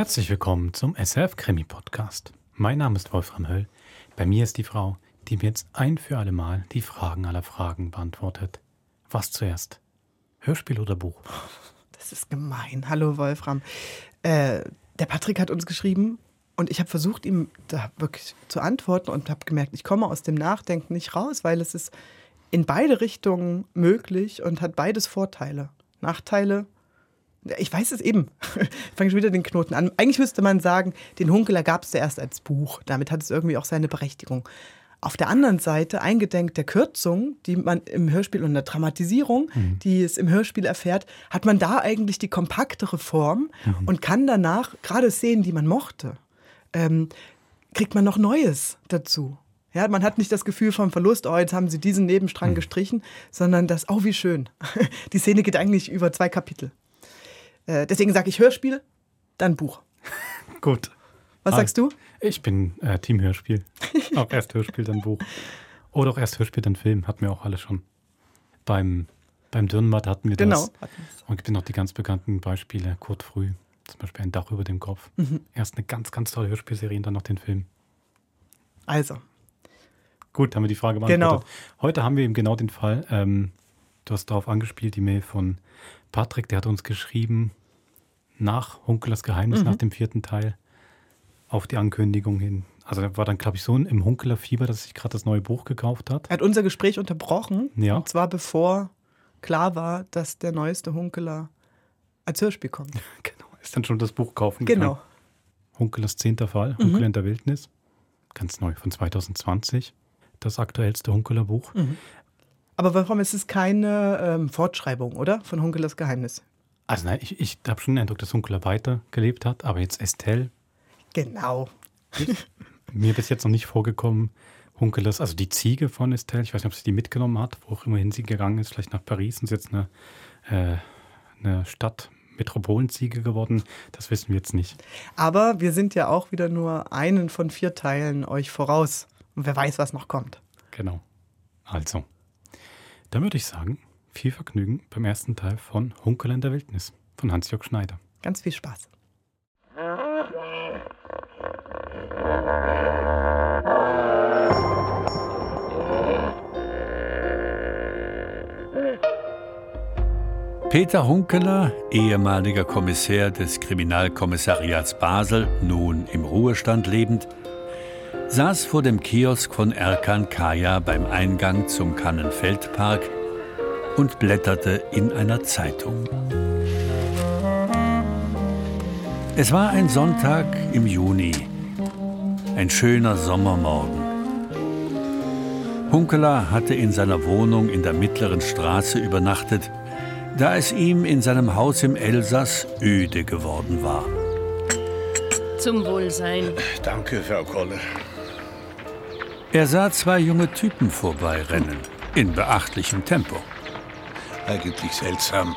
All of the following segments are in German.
Herzlich willkommen zum SF Krimi Podcast. Mein Name ist Wolfram Höll. Bei mir ist die Frau, die mir jetzt ein für alle Mal die Fragen aller Fragen beantwortet. Was zuerst? Hörspiel oder Buch? Das ist gemein. Hallo Wolfram. Äh, der Patrick hat uns geschrieben und ich habe versucht, ihm da wirklich zu antworten und habe gemerkt, ich komme aus dem Nachdenken nicht raus, weil es ist in beide Richtungen möglich und hat beides Vorteile. Nachteile ich weiß es eben. Ich fange schon wieder den Knoten an. Eigentlich müsste man sagen, den Hunkeler gab es ja erst als Buch. Damit hat es irgendwie auch seine Berechtigung. Auf der anderen Seite, eingedenk der Kürzung, die man im Hörspiel und der Dramatisierung, mhm. die es im Hörspiel erfährt, hat man da eigentlich die kompaktere Form mhm. und kann danach, gerade Szenen, die man mochte, ähm, kriegt man noch Neues dazu. Ja, man hat nicht das Gefühl vom Verlust, oh, jetzt haben sie diesen Nebenstrang mhm. gestrichen, sondern das, oh, wie schön. Die Szene geht eigentlich über zwei Kapitel. Äh, deswegen sage ich Hörspiel, dann Buch. Gut. Was sagst du? Ich bin äh, Team Hörspiel. auch erst Hörspiel, dann Buch. Oder auch erst Hörspiel, dann Film. Hatten wir auch alle schon. Beim, beim Dürrenmatt hatten wir genau. das. Und gibt noch die ganz bekannten Beispiele. Kurt Früh, zum Beispiel ein Dach über dem Kopf. Mhm. Erst eine ganz, ganz tolle Hörspielserie und dann noch den Film. Also. Gut, haben wir die Frage beantwortet. Genau. Heute haben wir eben genau den Fall, ähm, du hast darauf angespielt, die Mail von Patrick, der hat uns geschrieben, nach Hunkelers Geheimnis, mhm. nach dem vierten Teil, auf die Ankündigung hin. Also er war dann, glaube ich, so im Hunkeler Fieber, dass sich gerade das neue Buch gekauft hat. Er hat unser Gespräch unterbrochen. Ja. Und zwar bevor klar war, dass der neueste Hunkeler als Hörspiel kommt. genau, ist dann schon das Buch kaufen Genau. Gegangen. Hunkelers zehnter Fall, mhm. Hunkel in der Wildnis. Ganz neu, von 2020. Das aktuellste Hunkeler Buch. Mhm. Aber warum ist es keine ähm, Fortschreibung, oder? Von Hunkelers Geheimnis? Also nein, ich, ich habe schon den Eindruck, dass Hunkeler weitergelebt hat, aber jetzt Estelle. Genau. mir bis jetzt noch nicht vorgekommen, Hunkelers, also die Ziege von Estelle, ich weiß nicht, ob sie die mitgenommen hat, wo auch immerhin sie gegangen ist, vielleicht nach Paris und ist jetzt eine, äh, eine Stadt. Metropolenziege geworden, das wissen wir jetzt nicht. Aber wir sind ja auch wieder nur einen von vier Teilen euch voraus. Und wer weiß, was noch kommt. Genau. Also. Dann würde ich sagen, viel Vergnügen beim ersten Teil von Hunkel in der Wildnis von Hans-Jörg Schneider. Ganz viel Spaß. Peter Hunkeler, ehemaliger Kommissär des Kriminalkommissariats Basel, nun im Ruhestand lebend, saß vor dem Kiosk von Erkan Kaya beim Eingang zum Kannenfeldpark und blätterte in einer Zeitung. Es war ein Sonntag im Juni, ein schöner Sommermorgen. Hunkeler hatte in seiner Wohnung in der mittleren Straße übernachtet, da es ihm in seinem Haus im Elsass öde geworden war. Zum Wohlsein. Danke, Frau Kolle. Er sah zwei junge Typen vorbeirennen, in beachtlichem Tempo. Eigentlich seltsam.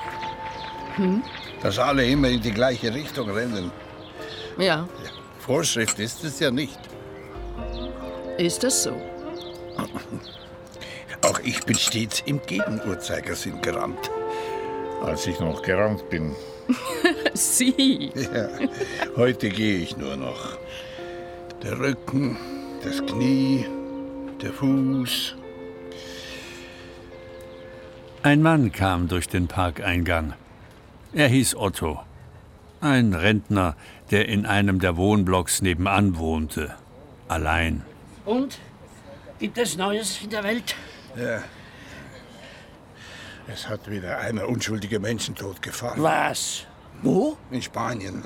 Hm? Dass alle immer in die gleiche Richtung rennen. Ja. ja. Vorschrift ist es ja nicht. Ist es so? Auch ich bin stets im Gegenuhrzeigersinn gerannt. Als ich noch gerannt bin. Sie? Ja, heute gehe ich nur noch. Der Rücken, das Knie, der Fuß. Ein Mann kam durch den Parkeingang. Er hieß Otto. Ein Rentner, der in einem der Wohnblocks nebenan wohnte. Allein. Und? Gibt es Neues in der Welt? Ja. Es hat wieder einer unschuldige Menschen totgefahren. Was? Wo? In Spanien.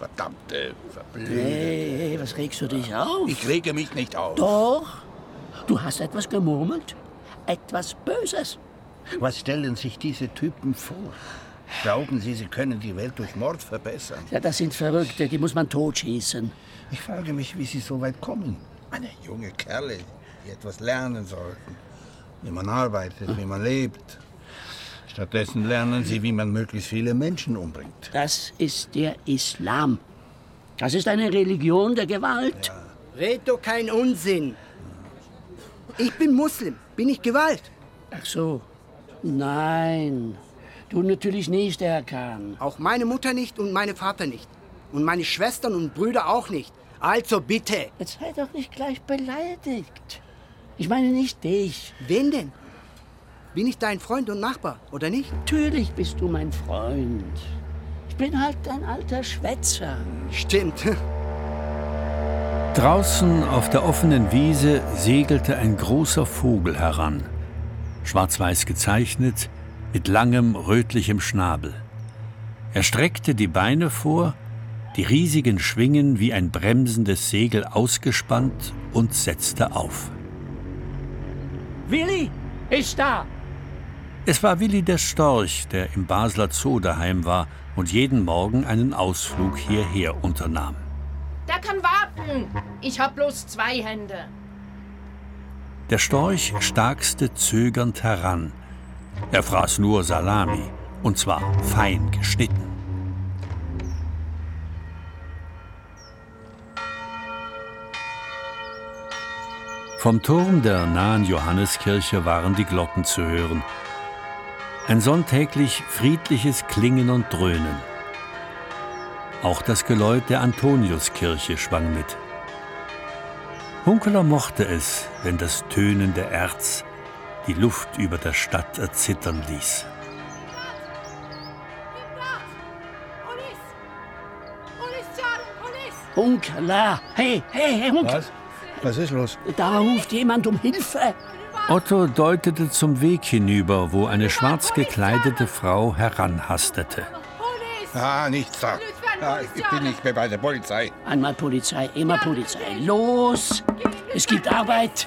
Verdammte, verblödete. Hey, was regst du dich auf? Ich rege mich nicht auf. Doch. Du hast etwas gemurmelt. Etwas Böses. Was stellen sich diese Typen vor? Glauben Sie, sie können die Welt durch Mord verbessern? Ja, das sind Verrückte, die muss man totschießen. Ich frage mich, wie sie so weit kommen. Eine junge Kerle, die etwas lernen sollten. Wie man arbeitet, wie man lebt. Stattdessen lernen sie, wie man möglichst viele Menschen umbringt. Das ist der Islam. Das ist eine Religion der Gewalt. Ja. Red doch kein Unsinn. Ich bin Muslim. Bin ich Gewalt? Ach so. Nein. Du natürlich nicht, Herr Kahn. Auch meine Mutter nicht und meine Vater nicht. Und meine Schwestern und Brüder auch nicht. Also bitte. Jetzt sei doch nicht gleich beleidigt. Ich meine nicht dich. Wen denn? Bin ich dein Freund und Nachbar, oder nicht? Natürlich bist du mein Freund. Ich bin halt ein alter Schwätzer. Stimmt. Draußen auf der offenen Wiese segelte ein großer Vogel heran. Schwarz-weiß gezeichnet, mit langem rötlichem Schnabel. Er streckte die Beine vor, die riesigen Schwingen wie ein bremsendes Segel ausgespannt und setzte auf. Willi ist da! Es war Willi der Storch, der im Basler Zoo daheim war und jeden Morgen einen Ausflug hierher unternahm. Der kann warten. Ich hab bloß zwei Hände. Der Storch starkste zögernd heran. Er fraß nur Salami, und zwar fein geschnitten. Vom Turm der nahen Johanneskirche waren die Glocken zu hören. Ein sonntäglich friedliches Klingen und Dröhnen. Auch das Geläut der Antoniuskirche schwang mit. Hunkeler mochte es, wenn das Tönen der Erz die Luft über der Stadt erzittern ließ. Hunkeler! Hey, hey, hey, Hunkeler! Was? Was ist los? Da ruft jemand um Hilfe. Otto deutete zum Weg hinüber, wo eine schwarz gekleidete Frau heranhastete. Ah, nichts da. Ah, ich bin nicht mehr bei der Polizei. Einmal Polizei, immer Polizei. Los! Es gibt Arbeit.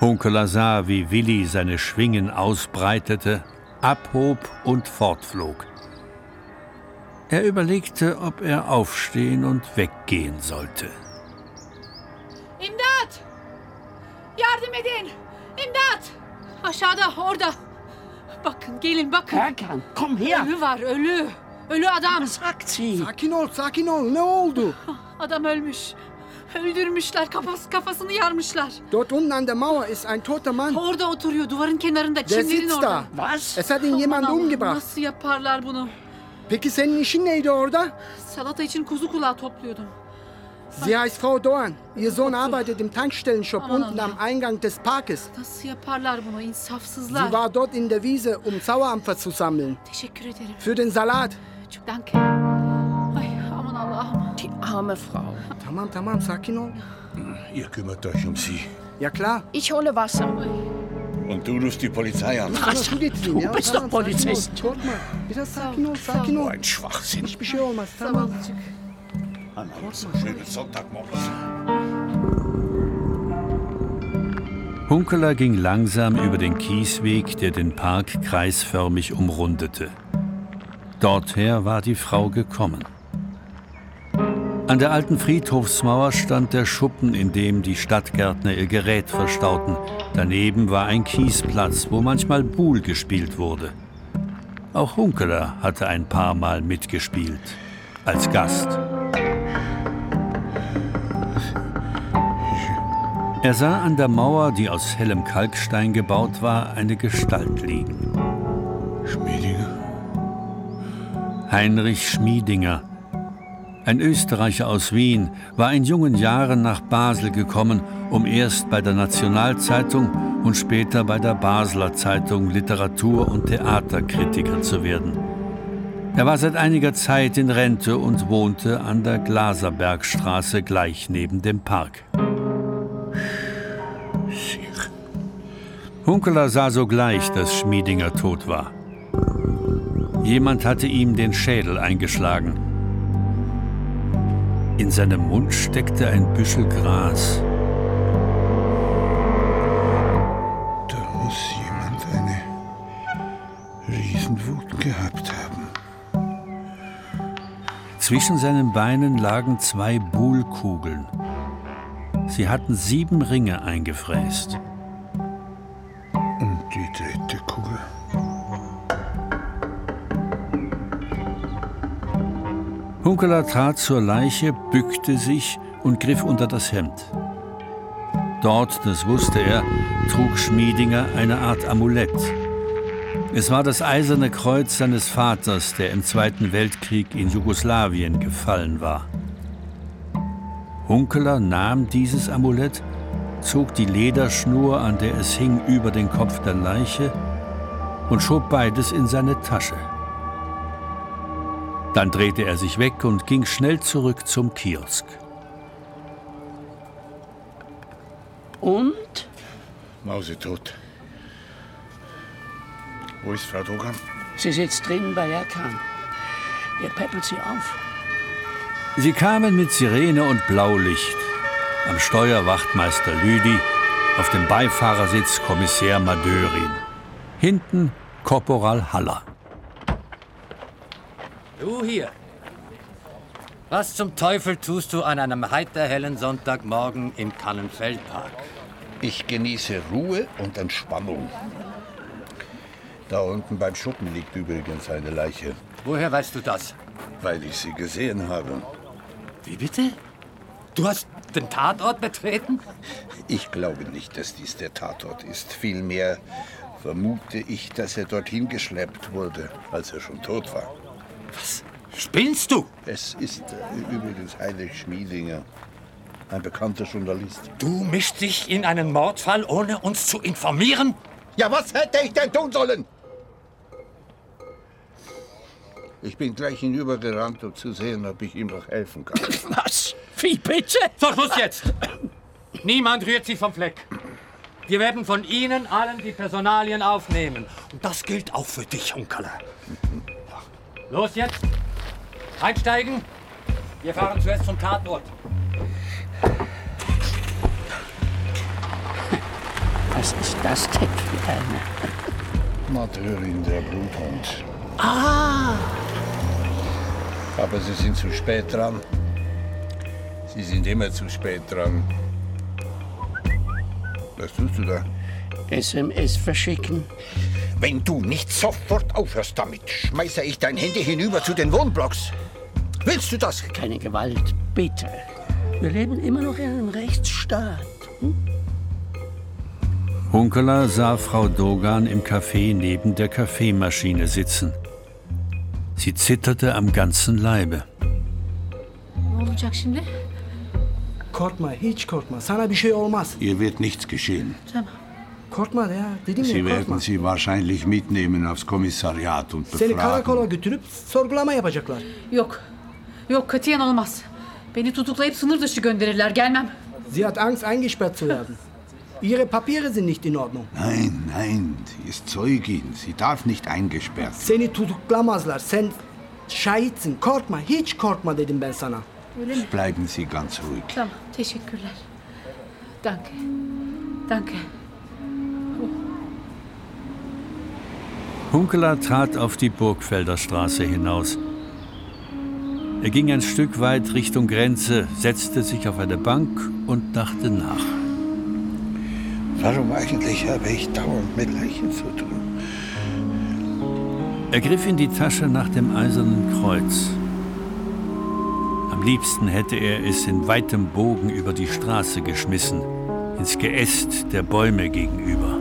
Hunkeler sah, wie Willi seine Schwingen ausbreitete, abhob und fortflog. Er überlegte, ob er aufstehen und weggehen sollte. Yardım edin! İmdat! Aşağıda, orada. Bakın, gelin bakın. Erkan, komm her! Ölü var, ölü. Ölü adam. Sagt sie. Sakin ol, sakin ol. Ne oldu? Adam ölmüş. Öldürmüşler, kafası, kafasını yarmışlar. Dort unten an der Mauer ist ein toter Mann. Orada oturuyor, duvarın kenarında, Der çimlerin sitzt orada. da. Was? Es hat ihn Aman jemand Allah'ım, umgebracht. Nasıl yaparlar bunu? Peki senin işin neydi orada? Salata için kuzu kulağı topluyordum. Sie heißt Frau Dorn. Ihr Sohn arbeitet im Tankstellenshop unten am Eingang des Parkes. Sie war dort in der Wiese, um Sauerampfer zu sammeln. Für den Salat. Danke. Die arme Frau. Tamam tamam sakin ol. Ihr kümmert euch um sie. Ja klar. Ich hole Wasser. Und du rufst die Polizei an. Getireyim du bist Tamam, doch. Polizist. Oh, ein Schwachsinn. Hiçbir şey olmaz tamam. Zavallıcık. Schönen Sonntagmorgen. Hunkeler ging langsam über den Kiesweg, der den Park kreisförmig umrundete. Dorther war die Frau gekommen. An der alten Friedhofsmauer stand der Schuppen, in dem die Stadtgärtner ihr Gerät verstauten. Daneben war ein Kiesplatz, wo manchmal Buhl gespielt wurde. Auch Hunkeler hatte ein paar Mal mitgespielt. Als Gast. Er sah an der Mauer, die aus hellem Kalkstein gebaut war, eine Gestalt liegen. Schmiedinger? Heinrich Schmiedinger. Ein Österreicher aus Wien war in jungen Jahren nach Basel gekommen, um erst bei der Nationalzeitung und später bei der Basler Zeitung Literatur- und Theaterkritiker zu werden. Er war seit einiger Zeit in Rente und wohnte an der Glaserbergstraße gleich neben dem Park. Hunkeler sah sogleich, dass Schmiedinger tot war. Jemand hatte ihm den Schädel eingeschlagen. In seinem Mund steckte ein Büschel Gras. Da muss jemand eine Riesenwut gehabt haben. Zwischen seinen Beinen lagen zwei Buhlkugeln. Sie hatten sieben Ringe eingefräst. Und die dritte Kugel. Hunkeler trat zur Leiche, bückte sich und griff unter das Hemd. Dort, das wusste er, trug Schmiedinger eine Art Amulett. Es war das eiserne Kreuz seines Vaters, der im Zweiten Weltkrieg in Jugoslawien gefallen war. Hunkeler nahm dieses Amulett, zog die Lederschnur, an der es hing, über den Kopf der Leiche und schob beides in seine Tasche. Dann drehte er sich weg und ging schnell zurück zum Kiosk. Und? Mausetot. Wo ist Frau Dogan? Sie sitzt drinnen bei Erkan. Er peppelt sie auf. Sie kamen mit Sirene und Blaulicht. Am Steuer Wachtmeister Lüdi, auf dem Beifahrersitz Kommissär Madörin. Hinten Korporal Haller. Du hier. Was zum Teufel tust du an einem heiterhellen Sonntagmorgen im Kannenfeldpark? Ich genieße Ruhe und Entspannung. Da unten beim Schuppen liegt übrigens eine Leiche. Woher weißt du das? Weil ich sie gesehen habe. Wie bitte? Du hast den Tatort betreten? Ich glaube nicht, dass dies der Tatort ist. Vielmehr vermute ich, dass er dorthin geschleppt wurde, als er schon tot war. Was? Spinnst du? Es ist äh, übrigens Heinrich Schmiedinger, ein bekannter Journalist. Du mischst dich in einen Mordfall, ohne uns zu informieren? Ja, was hätte ich denn tun sollen? Ich bin gleich hinübergerannt, um zu sehen, ob ich ihm noch helfen kann. Was? Wie bitte? So, Schluss jetzt! Niemand rührt sich vom Fleck. Wir werden von Ihnen allen die Personalien aufnehmen. Und das gilt auch für dich, Hunkerle. Los jetzt! Einsteigen! Wir fahren zuerst zum Tatort. Was ist das denn für eine? Mateurin, der Bluthund. Ah! Aber Sie sind zu spät dran. Sie sind immer zu spät dran. Was tust du da? SMS verschicken. Wenn du nicht sofort aufhörst damit, schmeiße ich dein Handy hinüber zu den Wohnblocks. Willst du das? Keine Gewalt, bitte. Wir leben immer noch in einem Rechtsstaat. Hm? Hunkeler sah Frau Dogan im Café neben der Kaffeemaschine sitzen. Sie zitterte am ganzen Leibe. Ne olacak şimdi? Korkma, hiç korkma. Sana bir şey olmaz. Ihr wird nichts geschehen. Tamam. Korkma ya, dedim Sie werden sie wahrscheinlich mitnehmen aufs Kommissariat und Seni karakola befragen. götürüp sorgulama yapacaklar. Yok. Yok katiyen olmaz. Beni tutuklayıp sınır dışı gönderirler. Gelmem. Sie hat Angst, eingesperrt zu werden. Ihre Papiere sind nicht in Ordnung. Nein, nein, sie ist Zeugin. Sie darf nicht eingesperrt werden. Seni tutuklamazlar. Sen şahitsin. Korkma, hiç korkma dedim ben sana. Öyle mi? Bleiben Sie ganz ruhig. Tamam. Teşekkürler. Danke. Danke. Hunkeler trat auf die Burgfelder Straße hinaus. Er ging ein Stück weit Richtung Grenze, setzte sich auf eine Bank und dachte nach. Warum eigentlich habe ich dauernd mit Leichen zu tun? Er griff in die Tasche nach dem eisernen Kreuz. Am liebsten hätte er es in weitem Bogen über die Straße geschmissen, ins Geäst der Bäume gegenüber.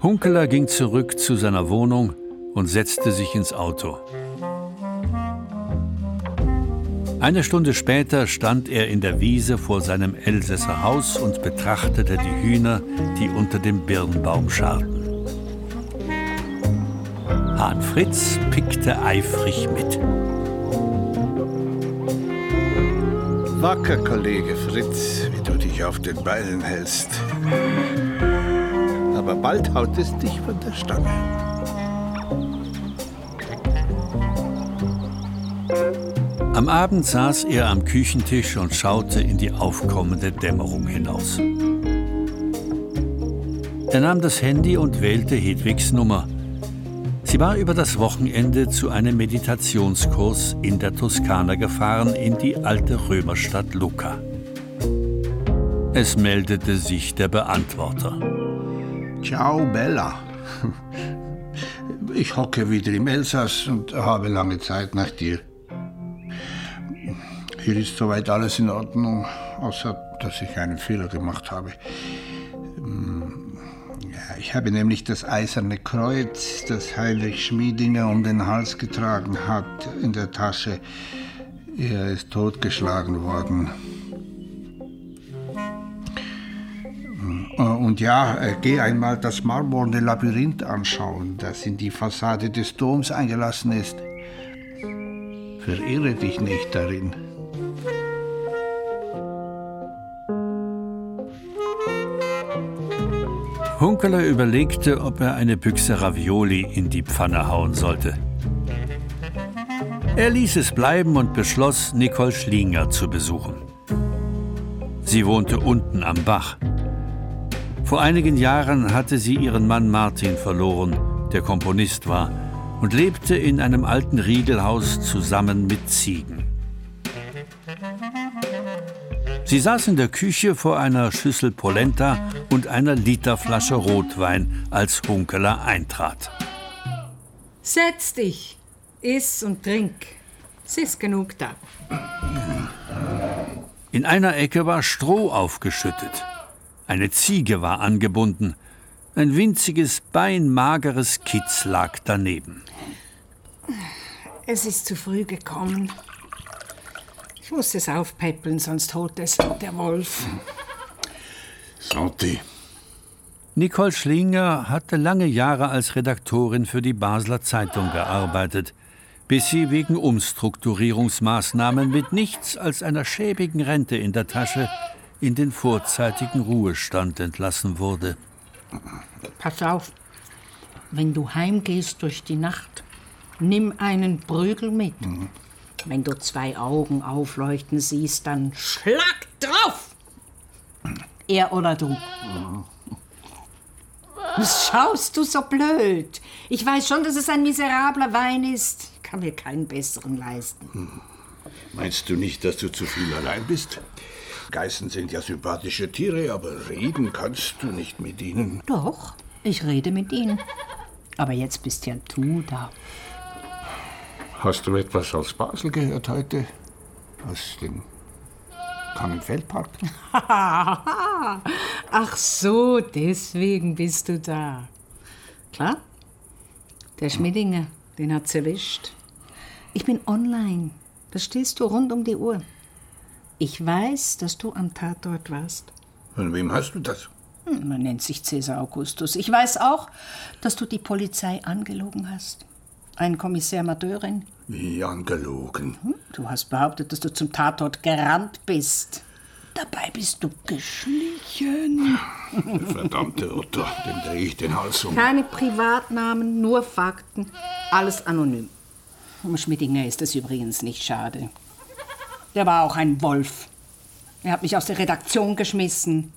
Hunkeler ging zurück zu seiner Wohnung und setzte sich ins Auto. Eine Stunde später stand er in der Wiese vor seinem Elsässer Haus und betrachtete die Hühner, die unter dem Birnbaum scharten. Hahn Fritz pickte eifrig mit. Wacker, Kollege Fritz, wie du dich auf den Beinen hältst. Aber bald haut es dich von der Stange. Am Abend saß er am Küchentisch und schaute in die aufkommende Dämmerung hinaus. Er nahm das Handy und wählte Hedwigs Nummer. Sie war über das Wochenende zu einem Meditationskurs in der Toskana gefahren, in die alte Römerstadt Lucca. Es meldete sich der Beantworter. Ciao, Bella. Ich hocke wieder im Elsass und habe lange Zeit nach dir. Hier ist soweit alles in Ordnung, außer dass ich einen Fehler gemacht habe. Hm, ich habe nämlich das eiserne Kreuz, das Heinrich Schmiedinger um den Hals getragen hat, in der Tasche. Er ist totgeschlagen worden. Und ja, äh, geh einmal das marmorne Labyrinth anschauen, das in die Fassade des Doms eingelassen ist. Verirre dich nicht darin. Hunkeler überlegte, ob er eine Büchse Ravioli in die Pfanne hauen sollte. Er ließ es bleiben und beschloss, Nicole Schlinger zu besuchen. Sie wohnte unten am Bach. Vor einigen Jahren hatte sie ihren Mann Martin verloren, der Komponist war, und lebte in einem alten Riegelhaus zusammen mit Ziegen. Sie saß in der Küche vor einer Schüssel Polenta und einer Literflasche Rotwein, als Hunkeler eintrat. Setz dich, iss und trink. Es ist genug da. In einer Ecke war Stroh aufgeschüttet. Eine Ziege war angebunden. Ein winziges, beinmageres Kitz lag daneben. Es ist zu früh gekommen. Ich muss es aufpäppeln, sonst holt es der Wolf. Santi. Nicole Schlinger hatte lange Jahre als Redaktorin für die Basler Zeitung gearbeitet, bis sie wegen Umstrukturierungsmaßnahmen mit nichts als einer schäbigen Rente in der Tasche in den vorzeitigen Ruhestand entlassen wurde. Pass auf, wenn du heimgehst durch die Nacht, nimm einen Prügel mit. Mhm. Wenn du zwei Augen aufleuchten siehst, dann schlag drauf! Er oder du. Was schaust du so blöd? Ich weiß schon, dass es ein miserabler Wein ist. Ich kann mir keinen besseren leisten. Hm. Meinst du nicht, dass du zu viel allein bist? Geißen sind ja sympathische Tiere, aber reden kannst du nicht mit ihnen. Doch, ich rede mit ihnen. Aber jetzt bist ja du da. Hast du etwas aus Basel gehört heute? Aus dem Kannenfeldpark? Ach so, deswegen bist du da. Klar, der Schmidinger, den hat's erwischt. Ich bin online. Da stehst du rund um die Uhr. Ich weiß, dass du am Tatort warst. Von wem hast du das? Hm, man nennt sich Cäsar Augustus. Ich weiß auch, dass du die Polizei angelogen hast. Ein Kommissär Madeurin. Wie angelogen? Hm? Du hast behauptet, dass du zum Tatort gerannt bist. Dabei bist du geschlichen. Verdammte Otto, dem drehe ich den Hals um. Keine Privatnamen, nur Fakten. Alles anonym. Um Schmidinger ist es übrigens nicht schade. Der war auch ein Wolf. Er hat mich aus der Redaktion geschmissen.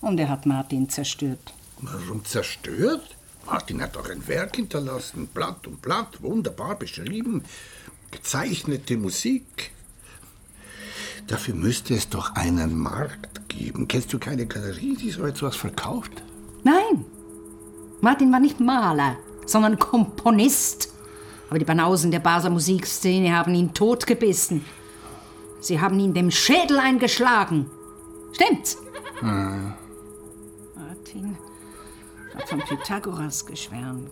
Und er hat Martin zerstört. Warum zerstört? Martin hat auch ein Werk hinterlassen, Blatt und Blatt, wunderbar beschrieben, gezeichnete Musik. Dafür müsste es doch einen Markt geben. Kennst du keine Galerie, die so etwas verkauft? Nein. Martin war nicht Maler, sondern Komponist. Aber die Banausen der Baser Musikszene haben ihn totgebissen. Sie haben ihn dem Schädel eingeschlagen. Stimmt's? Hm. Martin hat von Pythagoras geschwärmt.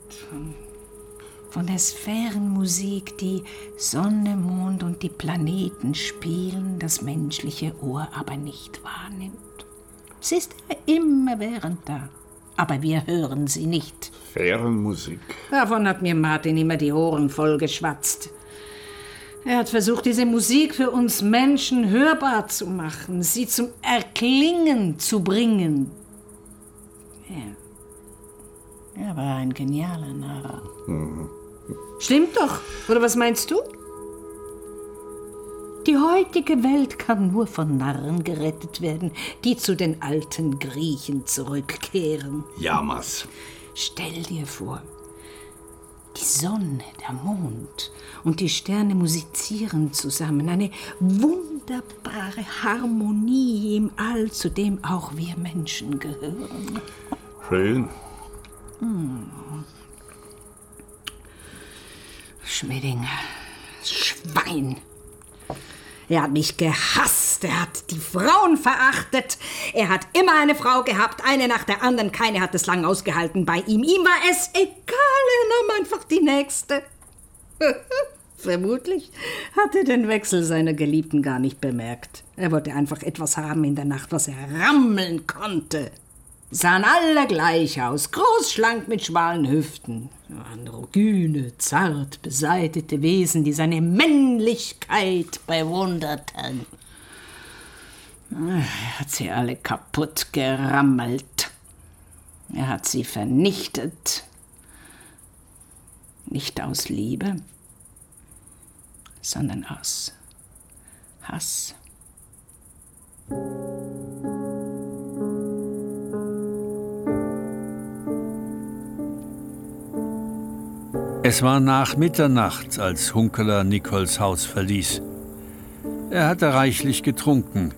Von der Sphärenmusik, die Sonne, Mond und die Planeten spielen, das menschliche Ohr aber nicht wahrnimmt. Sie ist immerwährend da, aber wir hören sie nicht. Sphärenmusik. Davon hat mir Martin immer die Ohren voll geschwatzt. Er hat versucht, diese Musik für uns Menschen hörbar zu machen, sie zum Erklingen zu bringen. Ja. Er war ein genialer Narr. Mhm. Stimmt doch, oder was meinst du? Die heutige Welt kann nur von Narren gerettet werden, die zu den alten Griechen zurückkehren. Jammers. Stell dir vor, die Sonne, der Mond und die Sterne musizieren zusammen. Eine wunderbare Harmonie im All, zu dem auch wir Menschen gehören. Schön. Hm. Schmidinger, Schwein. Er hat mich gehasst, er hat die Frauen verachtet. Er hat immer eine Frau gehabt, eine nach der anderen. Keine hat es lang ausgehalten bei ihm. Ihm war es egal, er nahm einfach die nächste. Vermutlich hat er den Wechsel seiner Geliebten gar nicht bemerkt. Er wollte einfach etwas haben in der Nacht, was er rammeln konnte. Sahen alle gleich aus, groß, schlank mit schmalen Hüften. Androgyne, zart beseitete Wesen, die seine Männlichkeit bewunderten. Er hat sie alle kaputt gerammelt. Er hat sie vernichtet. Nicht aus Liebe, sondern aus Hass. Es war nach Mitternacht, als Hunkeler Nichols Haus verließ. Er hatte reichlich getrunken.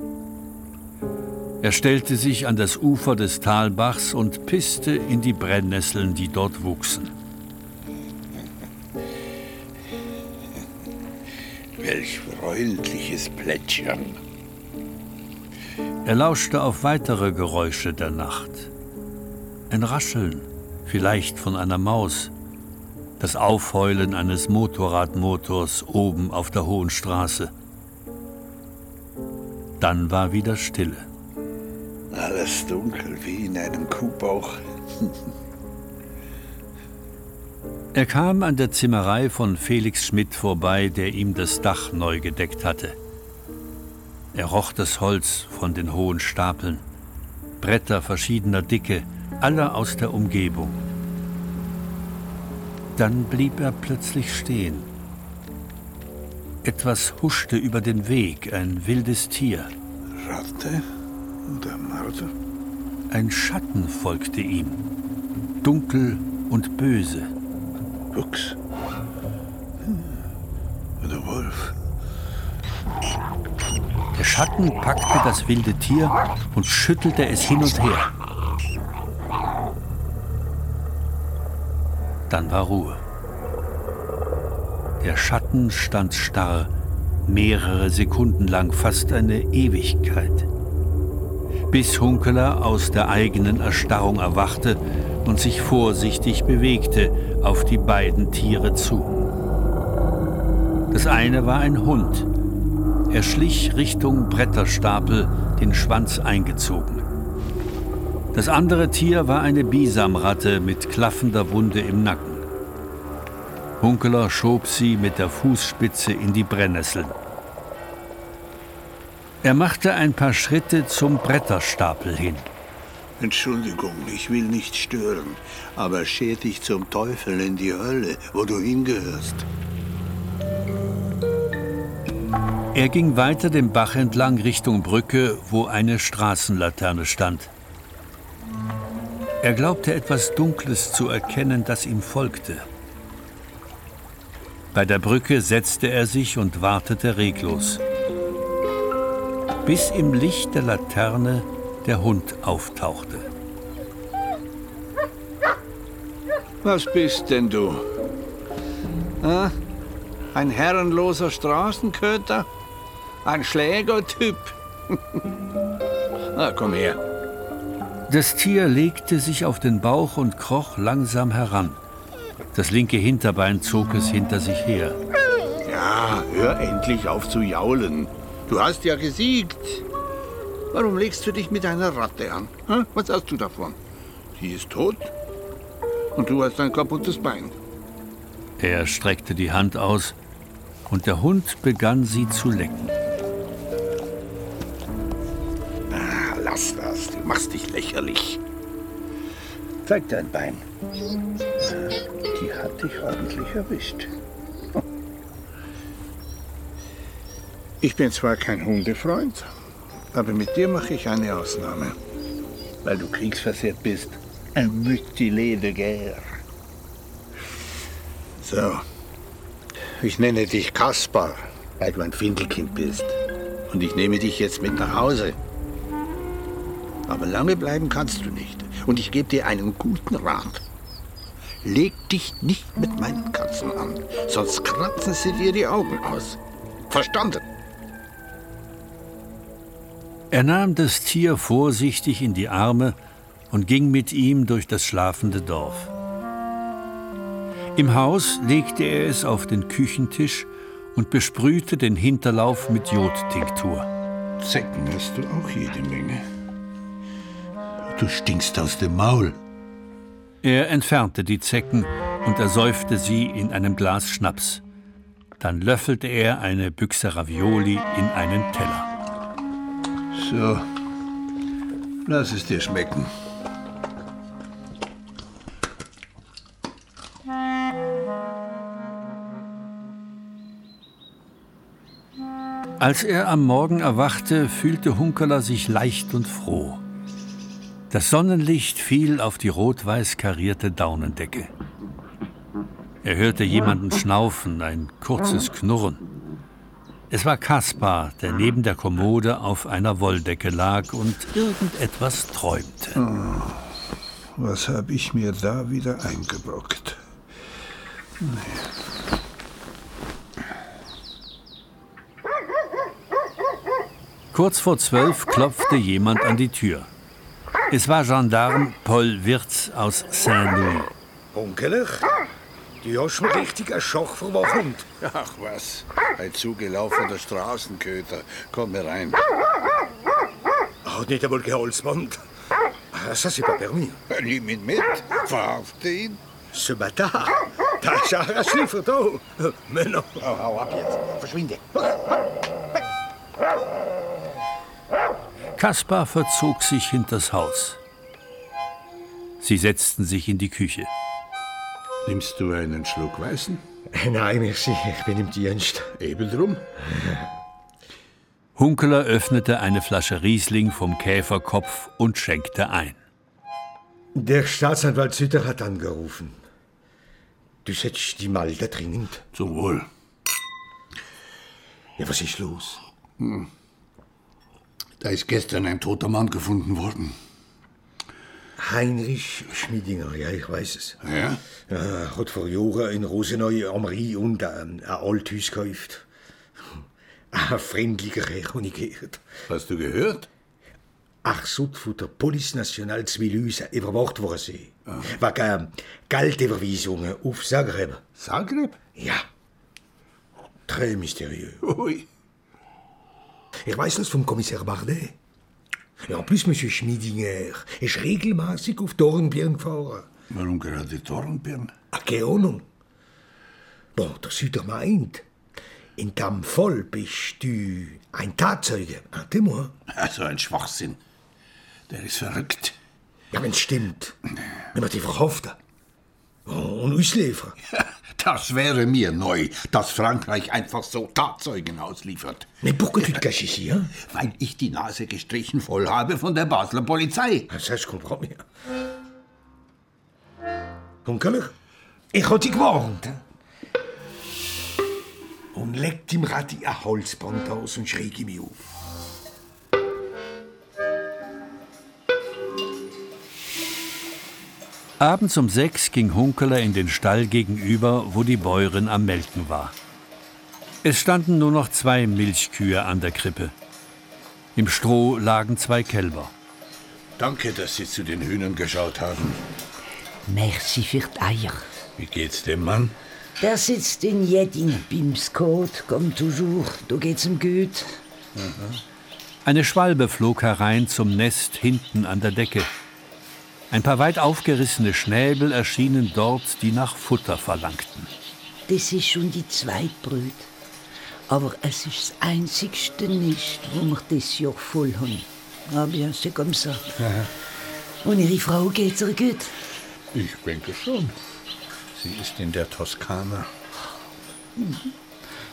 Er stellte sich an das Ufer des Talbachs und pisste in die Brennnesseln, die dort wuchsen. Welch freundliches Plätschern. Er lauschte auf weitere Geräusche der Nacht. Ein Rascheln, vielleicht von einer Maus, das Aufheulen eines Motorradmotors oben auf der Hohen Straße. Dann war wieder Stille. Alles dunkel wie in einem Kuhbauch. er kam an der Zimmerei von Felix Schmidt vorbei, der ihm das Dach neu gedeckt hatte. Er roch das Holz von den hohen Stapeln, Bretter verschiedener Dicke, alle aus der Umgebung. Dann blieb er plötzlich stehen. Etwas huschte über den Weg, ein wildes Tier. Ratte oder Marder? Ein Schatten folgte ihm, dunkel und böse. Fuchs. Oder Wolf. Der Schatten packte das wilde Tier und schüttelte es hin und her. Dann war Ruhe. Der Schatten stand starr, mehrere Sekunden lang, fast eine Ewigkeit. Bis Hunkeler aus der eigenen Erstarrung erwachte und sich vorsichtig bewegte auf die beiden Tiere zu. Das eine war ein Hund. Er schlich Richtung Bretterstapel, den Schwanz eingezogen. Das andere Tier war eine Bisamratte mit klaffender Wunde im Nacken. Hunkeler schob sie mit der Fußspitze in die Brennnesseln. Er machte ein paar Schritte zum Bretterstapel hin. Entschuldigung, ich will nicht stören, aber scher dich zum Teufel in die Hölle, wo du hingehörst. Er ging weiter den Bach entlang Richtung Brücke, wo eine Straßenlaterne stand. Er glaubte etwas Dunkles zu erkennen, das ihm folgte. Bei der Brücke setzte er sich und wartete reglos, bis im Licht der Laterne der Hund auftauchte. Was bist denn du? Ein herrenloser Straßenköter? Ein Schlägertyp? ah, komm her. Das Tier legte sich auf den Bauch und kroch langsam heran. Das linke Hinterbein zog es hinter sich her. Ja, hör endlich auf zu jaulen. Du hast ja gesiegt. Warum legst du dich mit einer Ratte an? Was hast du davon? Sie ist tot und du hast ein kaputtes Bein. Er streckte die Hand aus und der Hund begann sie zu lecken. Lass das. Du machst dich lächerlich. Zeig dein Bein. Die hat dich ordentlich erwischt. Ich bin zwar kein Hundefreund, aber mit dir mache ich eine Ausnahme. Weil du kriegsversehrt bist. Ein mutilé de. So. Ich nenne dich Kaspar, weil du ein Findelkind bist. Und ich nehme dich jetzt mit nach Hause. Aber lange bleiben kannst du nicht. Und ich gebe dir einen guten Rat. Leg dich nicht mit meinen Katzen an, sonst kratzen sie dir die Augen aus. Verstanden? Er nahm das Tier vorsichtig in die Arme und ging mit ihm durch das schlafende Dorf. Im Haus legte er es auf den Küchentisch und besprühte den Hinterlauf mit Jodtinktur. Zecken hast du auch jede Menge. Du stinkst aus dem Maul. Er entfernte die Zecken und ersäufte sie in einem Glas Schnaps. Dann löffelte er eine Büchse Ravioli in einen Teller. So, lass es dir schmecken. Als er am Morgen erwachte, fühlte Hunkeler sich leicht und froh. Das Sonnenlicht fiel auf die rot-weiß karierte Daunendecke. Er hörte jemanden schnaufen, ein kurzes Knurren. Es war Kaspar, der neben der Kommode auf einer Wolldecke lag und irgendetwas träumte. Oh, was habe ich mir da wieder eingebrockt? Nee. Kurz vor zwölf klopfte jemand an die Tür. Es war Gendarm Paul Wirz aus Saint-Louis. Onkeler, du hast mir richtig einen Schock verwacht. Ach was, ein zugelaufener Straßenköter. Komm mir rein. Hat nicht einmal geholzband. Ça, c'est pas permis. Nimm ihn mit, verhafte ihn. Ce bâtard, da ist auch ein Schliefer da. Männer. Oh, hau ab jetzt, verschwinde. Kaspar verzog sich hinters Haus. Sie setzten sich in die Küche. Nimmst du einen Schluck Weißen? Nein, merci, ich bin im Dienst. Eben drum. Hunkeler öffnete eine Flasche Riesling vom Käferkopf und schenkte ein. Der Staatsanwalt Sütter hat angerufen. Du setzt die Malde dringend. Zum Wohl. Ja, was ist los? Hm. Da ist gestern ein toter Mann gefunden worden. Heinrich Schmiedinger, ja, ich weiß es. Ja? Er hat vor Jahren in Rosenau am Rhein und ein, ein Althus gekauft. Ein freundlicher Herr, habe ich gehört. Hast du gehört? Ach, so von der Police Nationale Zwilüse überwacht worden sie. Wegen Geldüberweisungen auf Zagreb. Zagreb? Ja. Très mysterieux. Ui. Ich weiß das vom Kommissar Bardet. Ja, plus, Monsieur Schmiedinger ist regelmäßig auf Dornbirn gefahren. Warum gerade Dornbirn? Ach, keine Ahnung. Bon, der Süder meint, in dem Fall bist du ein Tatzeuge. Ah, moi. Also ein Schwachsinn. Der ist verrückt. Ja, wenn's stimmt. Wenn wir die verhaften. Und ausliefern. Das wäre mir neu, dass Frankreich einfach so Tatzeugen ausliefert. Ici, hein? Weil ich die Nase gestrichen voll habe von der Basler Polizei. Ça, je comprends bien. Onkel, ich hab dich gewarnt. Und legt ihm Radi ein Holzband aus und schräg ihn mich auf. Abends um sechs ging Hunkeler in den Stall gegenüber, wo die Bäuerin am Melken war. Es standen nur noch zwei Milchkühe an der Krippe. Im Stroh lagen zwei Kälber. Danke, dass Sie zu den Hühnern geschaut haben. Merci für die Eier. Wie geht's dem Mann? Der sitzt in Jedding beim Scott, comme toujours. Da geht's ihm gut. Eine Schwalbe flog herein zum Nest hinten an der Decke. Ein paar weit aufgerissene Schnäbel erschienen dort, die nach Futter verlangten. Das ist schon die zweite Brut. Aber es ist das einzigste nicht, wo wir das Jahr voll haben. Ah bien, c'est comme ça. Und Ihre Frau geht's ihr gut? Ich denke schon. Sie ist in der Toskana.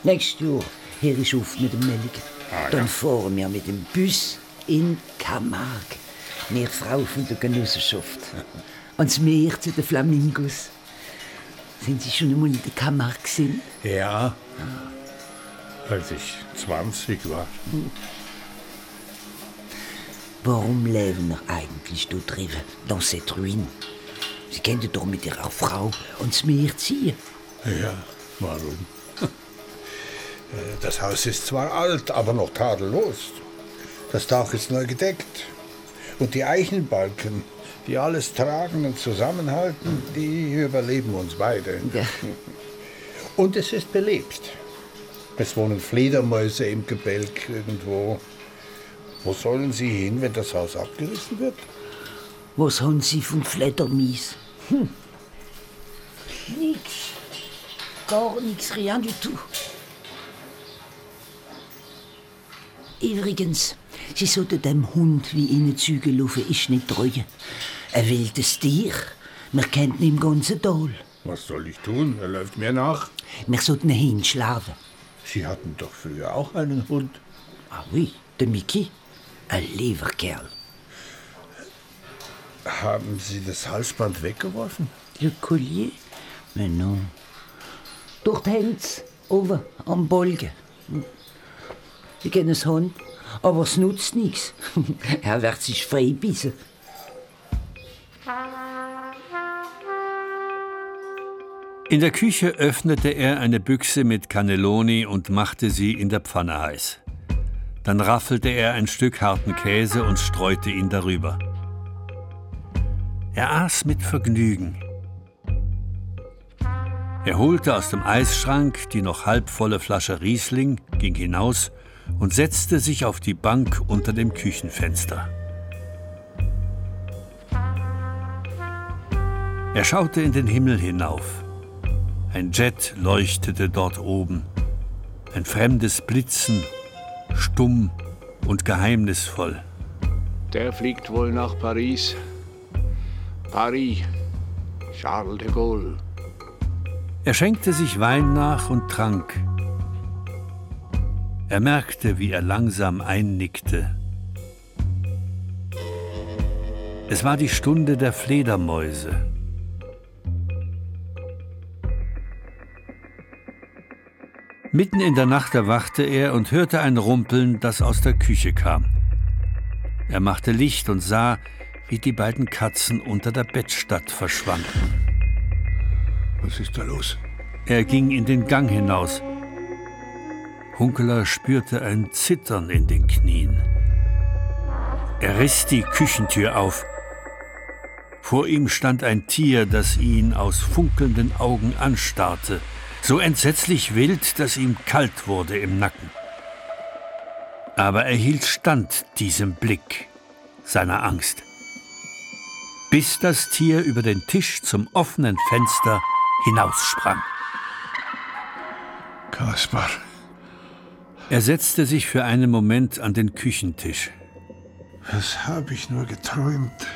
Nächstes Jahr höre ich auf mit dem Melken. Ah, Dann ja. fahren wir mit dem Bus in Camargue. Mehr Frau von der Genossenschaft. Ans Meer zu den Flamingos. Sind Sie schon einmal in der Camargue gesehen? Ja. Als ich 20 war. Warum leben wir eigentlich da drüben, dans cette ruine? Sie könnten doch mit Ihrer Frau ans Meer ziehen. Ja, warum? Äh, Das Haus ist zwar alt, aber noch tadellos. Das Dach ist neu gedeckt. Und die Eichenbalken, die alles tragen und zusammenhalten, die überleben uns beide. Ja. Und es ist belebt. Es wohnen Fledermäuse im Gebälk irgendwo. Wo sollen sie hin, wenn das Haus abgerissen wird? Was haben Sie von Fledermies? Hm. Nix. Gar nichts, rien du tout. Übrigens, Sie sollten dem Hund wie Ihnen zugelaufen ist nicht treuen. Ein wildes Tier. Man kennt ihn im ganzen Tal. Was soll ich tun? Er läuft mir nach. Wir sollten ihn hinschlagen. Sie hatten doch früher auch einen Hund. Ah oui, der Mickey. Ein lieber Kerl. Haben Sie das Halsband weggeworfen? Le Collier? Mais non. Dort hängt's, oben am Bolgen. Ich kenne es Hund, aber es nutzt nichts. er wird sich freibissen. In der Küche öffnete er eine Büchse mit Cannelloni und machte sie in der Pfanne heiß. Dann raffelte er ein Stück harten Käse und streute ihn darüber. Er aß mit Vergnügen. Er holte aus dem Eisschrank die noch halbvolle Flasche Riesling, ging hinaus und setzte sich auf die Bank unter dem Küchenfenster. Er schaute in den Himmel hinauf. Ein Jet leuchtete dort oben. Ein fremdes Blitzen, stumm und geheimnisvoll. Der fliegt wohl nach Paris. Paris, Charles de Gaulle. Er schenkte sich Wein nach und trank. Er merkte, wie er langsam einnickte. Es war die Stunde der Fledermäuse. Mitten in der Nacht erwachte er und hörte ein Rumpeln, das aus der Küche kam. Er machte Licht und sah, wie die beiden Katzen unter der Bettstatt verschwanden. Was ist da los? Er ging in den Gang hinaus. Hunkeler spürte ein Zittern in den Knien. Er riss die Küchentür auf. Vor ihm stand ein Tier, das ihn aus funkelnden Augen anstarrte, so entsetzlich wild, dass ihm kalt wurde im Nacken. Aber er hielt stand diesem Blick seiner Angst, bis das Tier über den Tisch zum offenen Fenster hinaussprang. Kaspar. Er setzte sich für einen Moment an den Küchentisch. Was habe ich nur geträumt?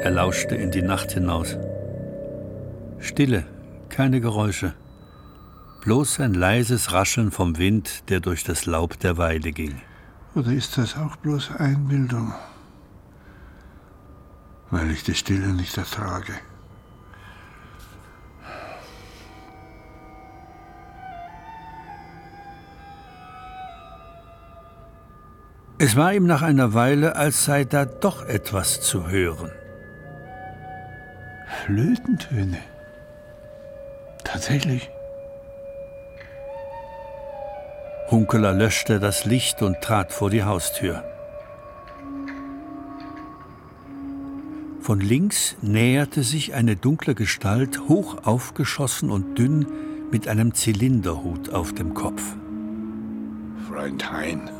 Er lauschte in die Nacht hinaus. Stille, keine Geräusche. Bloß ein leises Rascheln vom Wind, der durch das Laub der Weide ging. Oder ist das auch bloß Einbildung? Weil ich die Stille nicht ertrage. Es war ihm nach einer Weile, als sei da doch etwas zu hören. Flötentöne. Tatsächlich. Hunkeler löschte das Licht und trat vor die Haustür. Von links näherte sich eine dunkle Gestalt, hoch aufgeschossen und dünn, mit einem Zylinderhut auf dem Kopf. Freund Hein.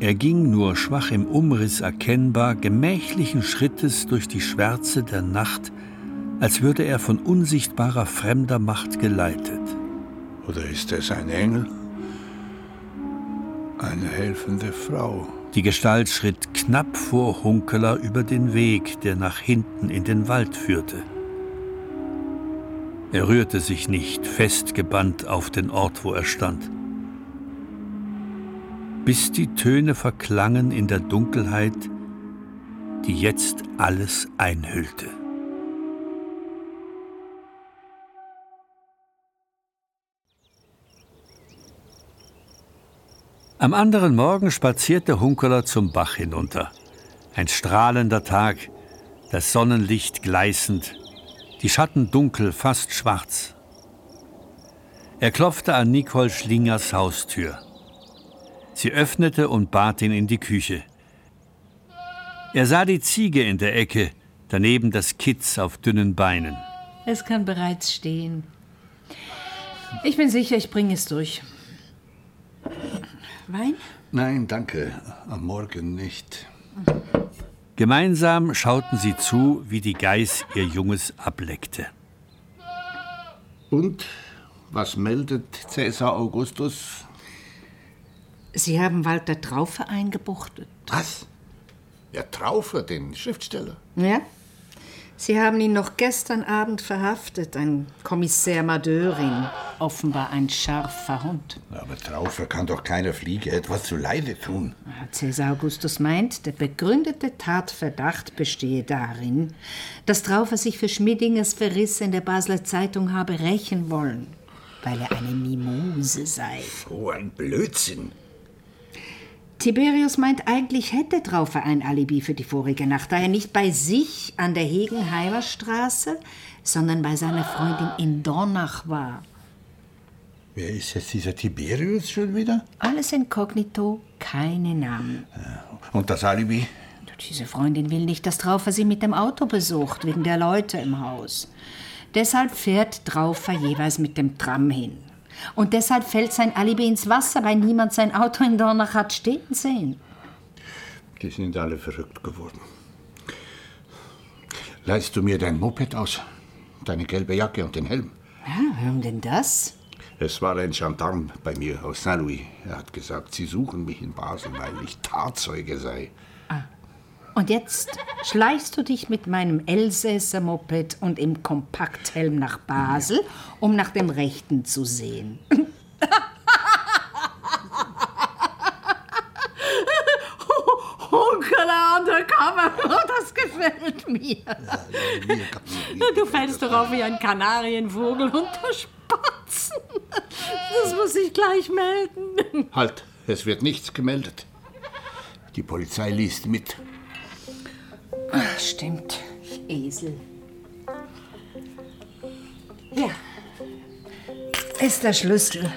Er ging nur schwach im Umriss erkennbar, gemächlichen Schrittes durch die Schwärze der Nacht, als würde er von unsichtbarer fremder Macht geleitet. Oder ist es ein Engel? Eine helfende Frau. Die Gestalt schritt knapp vor Hunkeler über den Weg, der nach hinten in den Wald führte. Er rührte sich nicht, festgebannt auf den Ort, wo er stand bis die Töne verklangen in der Dunkelheit, die jetzt alles einhüllte. Am anderen Morgen spazierte Hunkeler zum Bach hinunter. Ein strahlender Tag, das Sonnenlicht gleißend, die Schatten dunkel, fast schwarz. Er klopfte an Nicole Schlingers Haustür. Sie öffnete und bat ihn in die Küche. Er sah die Ziege in der Ecke, daneben das Kitz auf dünnen Beinen. Es kann bereits stehen. Ich bin sicher, ich bringe es durch. Wein? Nein, danke. Am Morgen nicht. Gemeinsam schauten sie zu, wie die Geiß ihr Junges ableckte. Und was meldet Cäsar Augustus? Sie haben Walter Traufe eingebuchtet. Was? Ja, Traufe, den Schriftsteller. Ja? Sie haben ihn noch gestern Abend verhaftet, ein Kommissär Madeurin, offenbar ein scharfer Hund. Aber Traufe kann doch keiner Fliege etwas zu Leide tun. Cäsar Augustus meint, der begründete Tatverdacht bestehe darin, dass Traufer sich für Schmidingers Verriss in der Basler Zeitung habe rächen wollen, weil er eine Mimose sei. So ein Blödsinn. Tiberius meint, eigentlich hätte Traufer ein Alibi für die vorige Nacht, da er nicht bei sich an der Hegenheimer Straße, sondern bei seiner Freundin in Dornach war. Wer ist jetzt dieser Tiberius schon wieder? Alles inkognito, keine Namen. Und das Alibi? Diese Freundin will nicht, dass Traufer sie mit dem Auto besucht, wegen der Leute im Haus. Deshalb fährt Traufer jeweils mit dem Tram hin. Und deshalb fällt sein Alibi ins Wasser, weil niemand sein Auto in Dornach hat stehen sehen. Die sind alle verrückt geworden. Leihst du mir dein Moped aus? Deine gelbe Jacke und den Helm? Ja, warum denn das? Es war ein Gendarm bei mir aus Saint-Louis. Er hat gesagt, sie suchen mich in Basel, weil ich Tatzeuge sei. Und jetzt schleichst du dich mit meinem Elsässer Moped und im Kompakthelm nach Basel, um nach dem Rechten zu sehen. Hunkeler undercover, oh, das gefällt mir. Du fällst doch auf wie ein Kanarienvogel unter Spatzen. Das muss ich gleich melden. Halt, es wird nichts gemeldet. Die Polizei liest mit. Ach, stimmt. Esel. Ja. Ist der Schlüssel.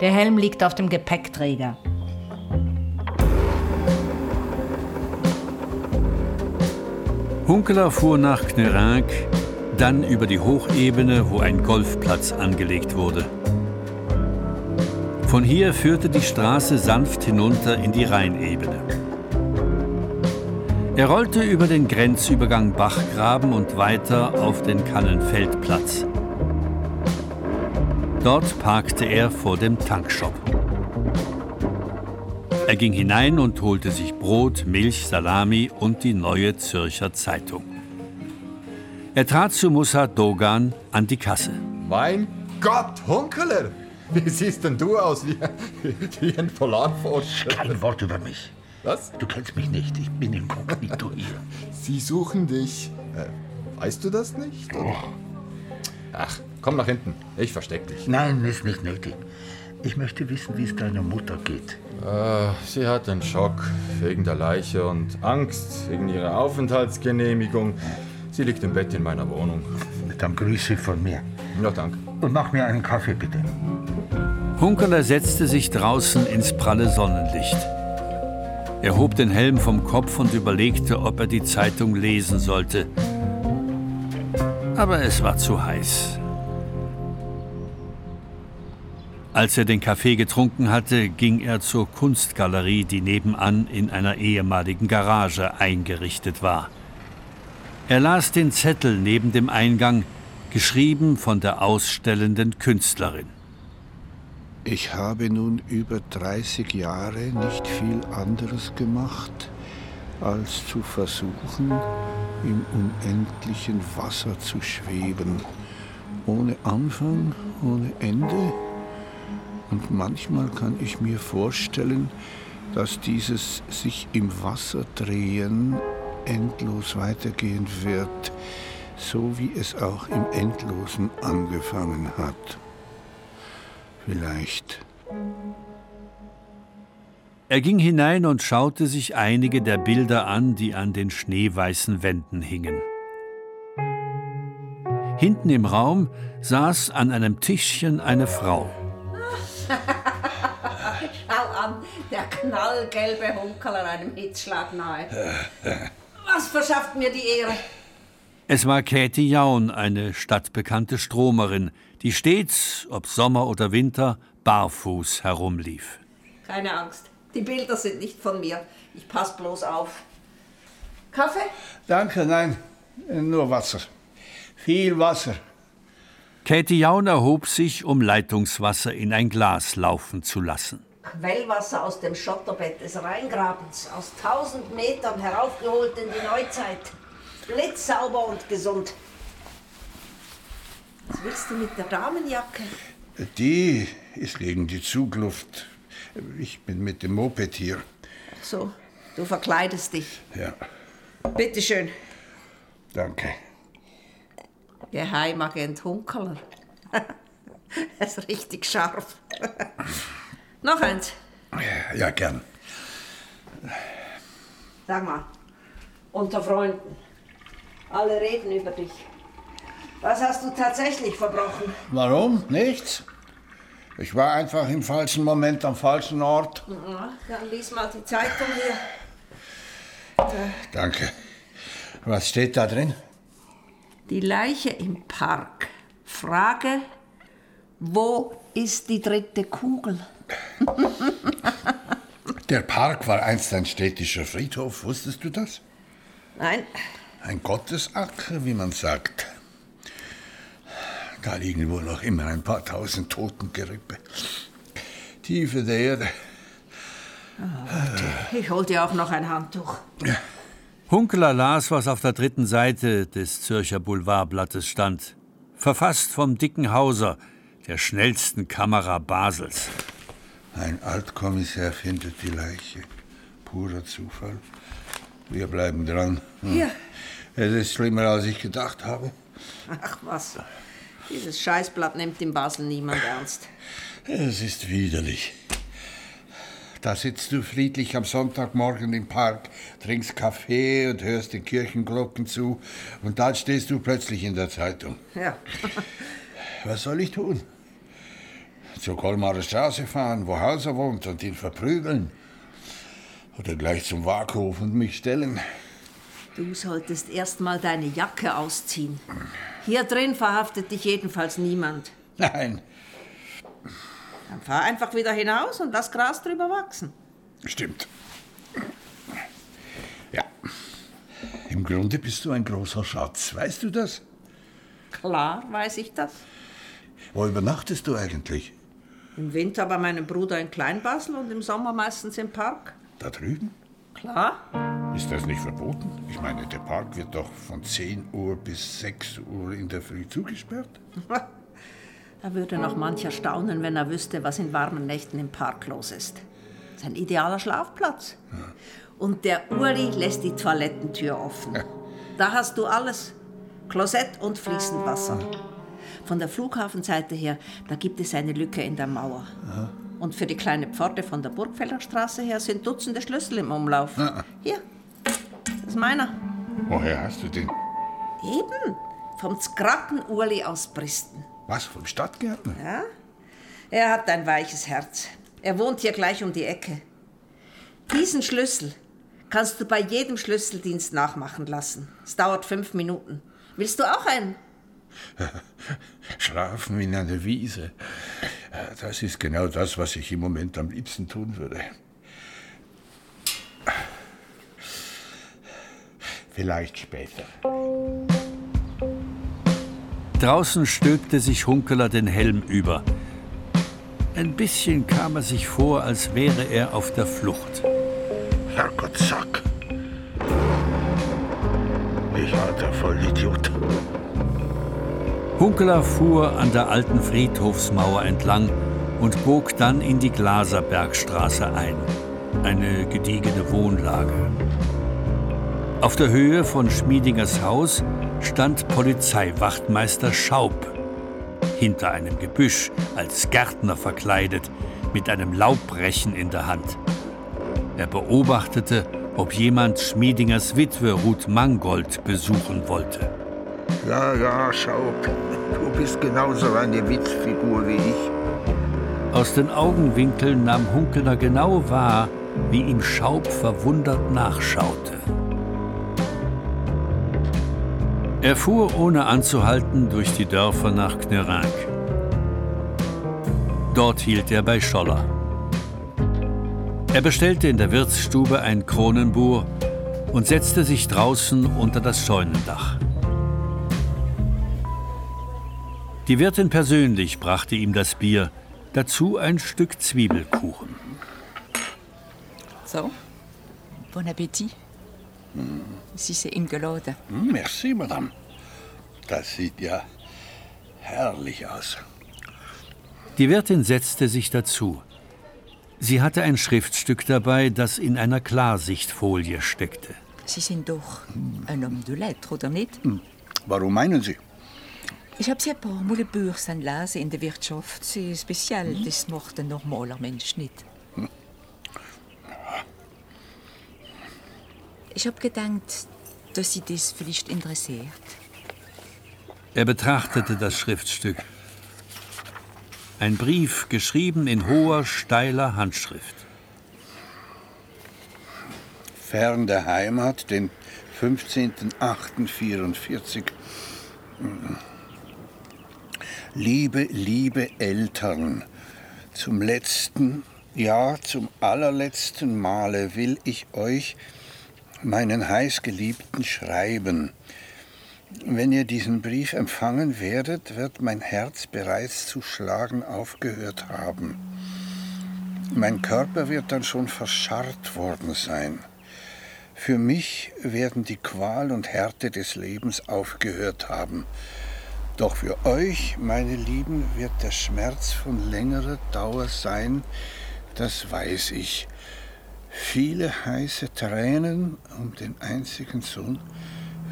Der Helm liegt auf dem Gepäckträger. Hunkeler fuhr nach Knerank, dann über die Hochebene, wo ein Golfplatz angelegt wurde. Von hier führte die Straße sanft hinunter in die Rheinebene. Er rollte über den Grenzübergang Bachgraben und weiter auf den Kannenfeldplatz. Dort parkte er vor dem Tankshop. Er ging hinein und holte sich Brot, Milch, Salami und die neue Zürcher Zeitung. Er trat zu Musa Dogan an die Kasse. Mein Gott, Hunkeler! Wie siehst denn du aus wie, wie ein Polarforscher? Kein Wort über mich. Was? Du kennst mich nicht. Ich bin inkognito hier. Sie suchen dich. Äh, weißt du das nicht? Oh. Ach, komm nach hinten. Ich versteck dich. Nein, ist nicht nötig. Ich möchte wissen, wie es deiner Mutter geht. Äh, sie hat einen Schock wegen der Leiche und Angst wegen ihrer Aufenthaltsgenehmigung. Sie liegt im Bett in meiner Wohnung. Dann Grüße von mir. Ja, danke. Und mach mir einen Kaffee, bitte. Hunkeler setzte sich draußen ins pralle Sonnenlicht. Er hob den Helm vom Kopf und überlegte, ob er die Zeitung lesen sollte. Aber es war zu heiß. Als er den Kaffee getrunken hatte, ging er zur Kunstgalerie, die nebenan in einer ehemaligen Garage eingerichtet war. Er las den Zettel neben dem Eingang, geschrieben von der ausstellenden Künstlerin. Ich habe nun über 30 Jahre nicht viel anderes gemacht, als zu versuchen, im unendlichen Wasser zu schweben, ohne Anfang, ohne Ende. Und manchmal kann ich mir vorstellen, dass dieses sich im Wasser drehen endlos weitergehen wird, so wie es auch im Endlosen angefangen hat. Vielleicht. Er ging hinein und schaute sich einige der Bilder an, die an den schneeweißen Wänden hingen. Hinten im Raum saß an einem Tischchen eine Frau. Schau an, der knallgelbe Hunkerler einem Hitzschlag nahe. Was verschafft mir die Ehre? Es war Käthi Jaun, eine stadtbekannte Stromerin, die stets, ob Sommer oder Winter, barfuß herumlief. Keine Angst, die Bilder sind nicht von mir. Ich pass bloß auf. Kaffee? Danke, nein, nur Wasser. Viel Wasser. Käthi Jaun erhob sich, um Leitungswasser in ein Glas laufen zu lassen. Quellwasser aus dem Schotterbett des Rheingrabens, aus tausend Metern heraufgeholt in die Neuzeit. Blitzsauber und gesund. Was willst du mit der Damenjacke? Die ist gegen die Zugluft. Ich bin mit dem Moped hier. So, du verkleidest dich. Ja, Bitteschön. danke. Geheimagent Hunkerler. Er ist richtig scharf. Noch eins. Ja, gern. Sag mal, unter Freunden. Alle reden über dich. Was hast du tatsächlich verbrochen? Warum? Nichts. Ich war einfach im falschen Moment am falschen Ort. Ja, dann lies mal die Zeitung hier. Danke. Was steht da drin? Die Leiche im Park. Frage, wo ist die dritte Kugel? Der Park war einst ein städtischer Friedhof. Wusstest du das? Nein, Ein Gottesacker, wie man sagt. Da liegen wohl noch immer ein paar tausend Totengerippe. Tiefe der Erde. ich hol dir auch noch ein Handtuch. Hunkeler las, was auf der dritten Seite des Zürcher Boulevardblattes stand. Verfasst vom dicken Hauser, der schnellsten Kamera Basels. Ein Altkommissär findet die Leiche. Purer Zufall. Wir bleiben dran. Hm. Hier. Es ist schlimmer, als ich gedacht habe. Ach was. Dieses Scheißblatt nimmt in Basel niemand ernst. Es ist widerlich. Da sitzt du friedlich am Sonntagmorgen im Park, trinkst Kaffee und hörst den Kirchenglocken zu. Und dann stehst du plötzlich in der Zeitung. Ja. Was soll ich tun? Zur Kolmarer Straße fahren, wo Hauser wohnt, und ihn verprügeln? Oder gleich zum Waghof und mich stellen? Du solltest erst mal deine Jacke ausziehen. Hier drin verhaftet dich jedenfalls niemand. Nein, Dann fahr einfach wieder hinaus und lass Gras drüber wachsen. stimmt. Ja. Im Grunde bist du ein großer Schatz, weißt du das? Klar, weiß ich das. Wo übernachtest du eigentlich? Im Winter bei meinem Bruder in Kleinbasel und im Sommer meistens im Park. Da drüben? Klar. Ist das nicht verboten? Ich meine, der Park wird doch von 10 Uhr bis 6 Uhr in der Früh zugesperrt. Da würde noch mancher staunen, wenn er wüsste, was in warmen Nächten im Park los ist. Das ist ein idealer Schlafplatz. Und der Uli lässt die Toilettentür offen. Da hast du alles. Klosett und fließend Wasser. Von der Flughafenseite her, da gibt es eine Lücke in der Mauer. Und für die kleine Pforte von der Burgfelder Straße her sind Dutzende Schlüssel im Umlauf. Hier, das ist meiner. Woher hast du den? Eben, vom Skracken Uli aus Bristen. Was, vom Stadtgärtner? Ja? Er hat ein weiches Herz. Er wohnt hier gleich um die Ecke. Diesen Schlüssel kannst du bei jedem Schlüsseldienst nachmachen lassen. Es dauert fünf Minuten. Willst du auch einen? Schlafen in einer Wiese. Das ist genau das, was ich im Moment am liebsten tun würde. Vielleicht später. Draußen stülpte sich Hunkeler den Helm über. Ein bisschen kam er sich vor, als wäre er auf der Flucht. Herrgott, Sack. Ich alter Vollidiot. Hunkeler fuhr an der alten Friedhofsmauer entlang und bog dann in die Glaserbergstraße ein. Eine gediegene Wohnlage. Auf der Höhe von Schmiedingers Haus stand Polizeiwachtmeister Schaub. Hinter einem Gebüsch, als Gärtner verkleidet, mit einem Laubrechen in der Hand. Er beobachtete, ob jemand Schmiedingers Witwe Ruth Mangold besuchen wollte. Ja, ja, schau, du bist genauso eine Witzfigur wie ich. Aus den Augenwinkeln nahm Hunkeler genau wahr, wie ihm Schaub verwundert nachschaute. Er fuhr ohne anzuhalten durch die Dörfer nach Knerank. Dort hielt er bei Scholler. Er bestellte in der Wirtsstube ein Kronenbuhr und setzte sich draußen unter das Scheunendach. Die Wirtin persönlich brachte ihm das Bier, dazu ein Stück Zwiebelkuchen. So, bon Appetit. Hm. Sie ist im geladen. Hm, Merci, Madame. Das sieht ja herrlich aus. Die Wirtin setzte sich dazu. Sie hatte ein Schriftstück dabei, das in einer Klarsichtfolie steckte. Sie sind doch ein homme de lettres, oder nicht? Warum meinen Sie? Ich habe sie ein paar Mal Börsen lesen in der Wirtschaft. Sie ist speziell, das macht ein normaler Mensch nicht. Ich habe gedacht, dass Sie das vielleicht interessiert. Er betrachtete das Schriftstück. Ein Brief, geschrieben in hoher, steiler Handschrift. Fern der Heimat, den 15.08.44. Liebe, liebe Eltern, zum letzten, ja zum allerletzten Male will ich euch, meinen heißgeliebten, schreiben. Wenn ihr diesen Brief empfangen werdet, wird mein Herz bereits zu schlagen aufgehört haben. Mein Körper wird dann schon verscharrt worden sein. Für mich werden die Qual und Härte des Lebens aufgehört haben. Doch für euch, meine Lieben, wird der Schmerz von längerer Dauer sein, das weiß ich. Viele heiße Tränen um den einzigen Sohn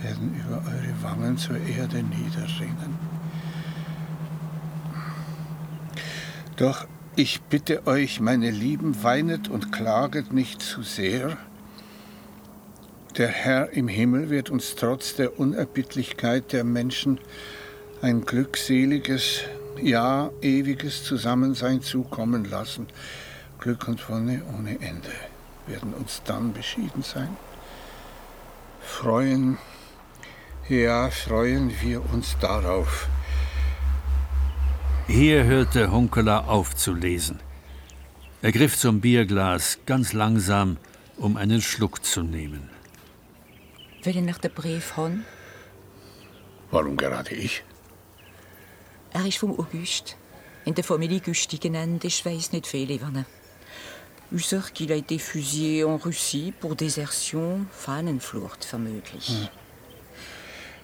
werden über eure Wangen zur Erde niederringen. Doch ich bitte euch, meine Lieben, weinet und klaget nicht zu sehr. Der Herr im Himmel wird uns trotz der Unerbittlichkeit der Menschen ein glückseliges, ja ewiges Zusammensein zukommen lassen. Glück und Wonne ohne Ende werden uns dann beschieden sein. Freuen, ja, freuen wir uns darauf. Hier hörte Hunkeler auf zu lesen. Er griff zum Bierglas ganz langsam, um einen Schluck zu nehmen. Will ich nach der Brief haben? Warum gerade ich? Er ist vom August. In der Familie Güsti genannt. Ich weiß nicht viel über ihn. Ich sage qu'il a été fusillé en Russie pour désertion, Fahnenflucht vermutlich. Hm.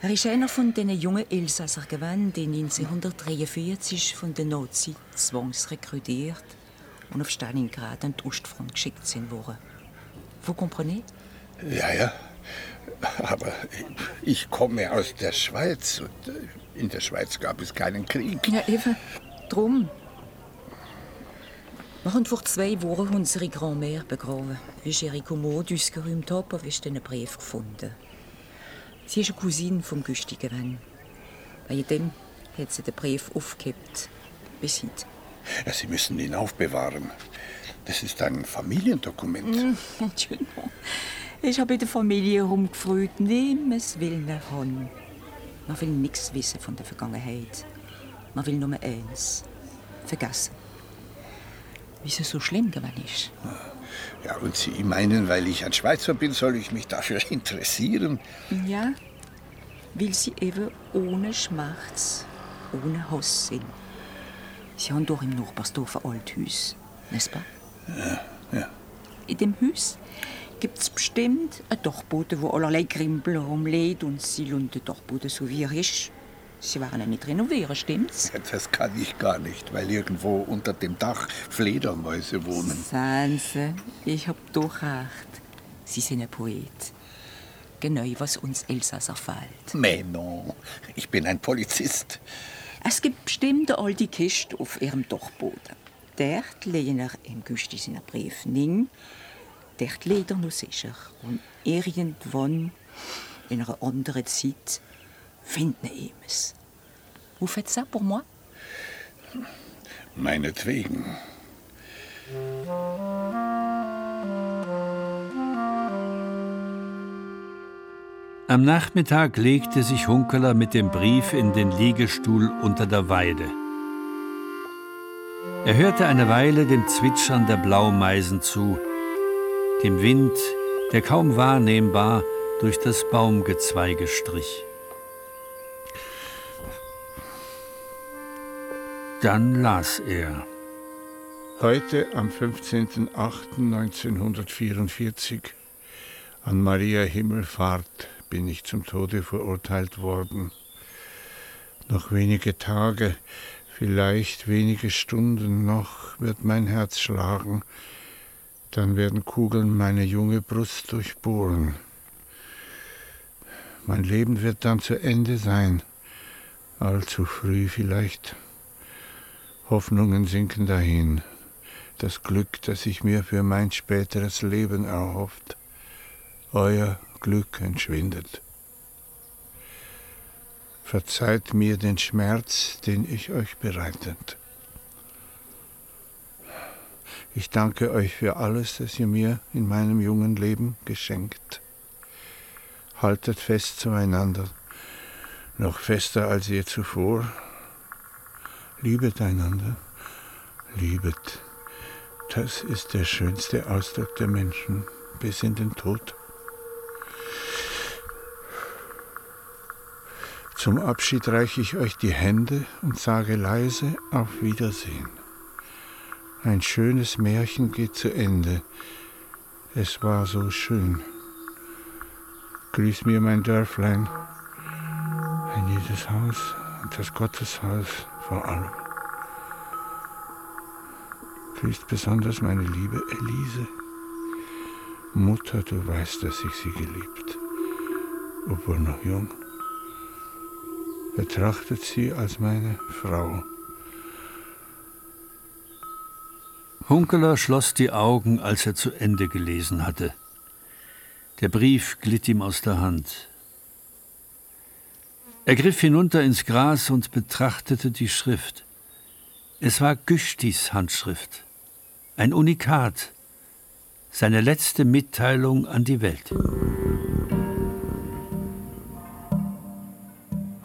Er ist einer von den jungen Elsasser gewesen, die 1943 von den Nazis zwangsrekrutiert und auf Stalingrad an die Ostfront geschickt sind worden. Vous comprenez? Ja, ja. Aber ich komme aus der Schweiz und äh, in der Schweiz gab es keinen Krieg. Ja, eben. Drum. Wir haben vor zwei Wochen unsere Grand-Mère begraben. Wie ich ihre Kommode ausgeräumt habe, habe ich den Brief gefunden. Sie ist eine Cousine vom Güsti gewesen. Bei dem hat sie den Brief aufgehebt. Bis heute. Ja, Sie müssen ihn aufbewahren. Das ist ein Familiendokument. Entschuldigung. Ich habe in der Familie herumgefragt, nimm es will nicht haben. Man will nichts wissen von der Vergangenheit. Man will nur eins: vergessen. Wie es so schlimm gewesen ist. Ja, und Sie meinen, weil ich ein Schweizer bin, soll ich mich dafür interessieren? Ja, weil sie eben ohne Schmerz, ohne Hass sind. Sie haben doch im Nachbarsdorf ein Althaus, n'est-ce pas? Ja, ja. In dem Haus gibt es bestimmt einen Dachboden, wo allerlei Grimpel rumliegt und sie lassen den Dachboden so wie er ist. Sie waren ja nicht renovieren, stimmt's? Das kann ich gar nicht, weil irgendwo unter dem Dach Fledermäuse wohnen. Sanse, ich hab doch recht. Sie sind ein Poet. Genau, was uns Elsasser fehlt. Mais non, ich bin ein Polizist. Es gibt bestimmt eine alte Kiste auf ihrem Dachboden. Dort legen er im Güsti seinen Brief ning. Dort legt er noch sicher. Und irgendwann, in einer anderen Zeit, Find ne Emes. Vous faites ça pour moi? Meinetwegen. Am Nachmittag legte sich Hunkeler mit dem Brief in den Liegestuhl unter der Weide. Er hörte eine Weile dem Zwitschern der Blaumeisen zu, dem Wind, der kaum wahrnehmbar durch das Baumgezweige strich. Dann las er. Heute am 15.08.1944 an Maria Himmelfahrt bin ich zum Tode verurteilt worden. Noch wenige Tage, vielleicht wenige Stunden noch wird mein Herz schlagen, dann werden Kugeln meine junge Brust durchbohren. Mein Leben wird dann zu Ende sein, allzu früh vielleicht. Hoffnungen sinken dahin, das Glück, das ich mir für mein späteres Leben erhofft. Euer Glück entschwindet. Verzeiht mir den Schmerz, den ich euch bereitet. Ich danke euch für alles, das ihr mir in meinem jungen Leben geschenkt. Haltet fest zueinander, noch fester als je zuvor. Liebet einander, liebet. Das ist der schönste Ausdruck der Menschen bis in den Tod. Zum Abschied reiche ich euch die Hände und sage leise auf Wiedersehen. Ein schönes Märchen geht zu Ende. Es war so schön. Grüß mir mein Dörflein, ein jedes Haus und das Gotteshaus vor allem. Grüßt besonders meine liebe Elise. Mutter, du weißt, dass ich sie geliebt, obwohl noch jung betrachtet sie als meine Frau. Hunkeler schloss die Augen, als er zu Ende gelesen hatte. Der Brief glitt ihm aus der Hand. Er griff hinunter ins Gras und betrachtete die Schrift. Es war Güstis Handschrift, ein Unikat, seine letzte Mitteilung an die Welt.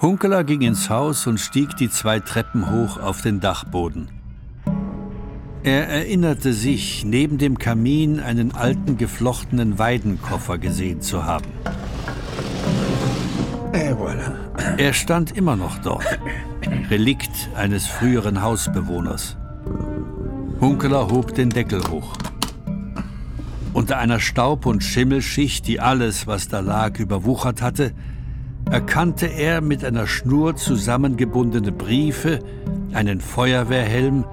Hunkeler ging ins Haus und stieg die zwei Treppen hoch auf den Dachboden. Er erinnerte sich, neben dem Kamin einen alten geflochtenen Weidenkoffer gesehen zu haben. Er stand immer noch dort, Relikt eines früheren Hausbewohners. Hunkeler hob den Deckel hoch. Unter einer Staub- und Schimmelschicht, die alles, was da lag, überwuchert hatte, erkannte er mit einer Schnur zusammengebundene Briefe, einen Feuerwehrhelm,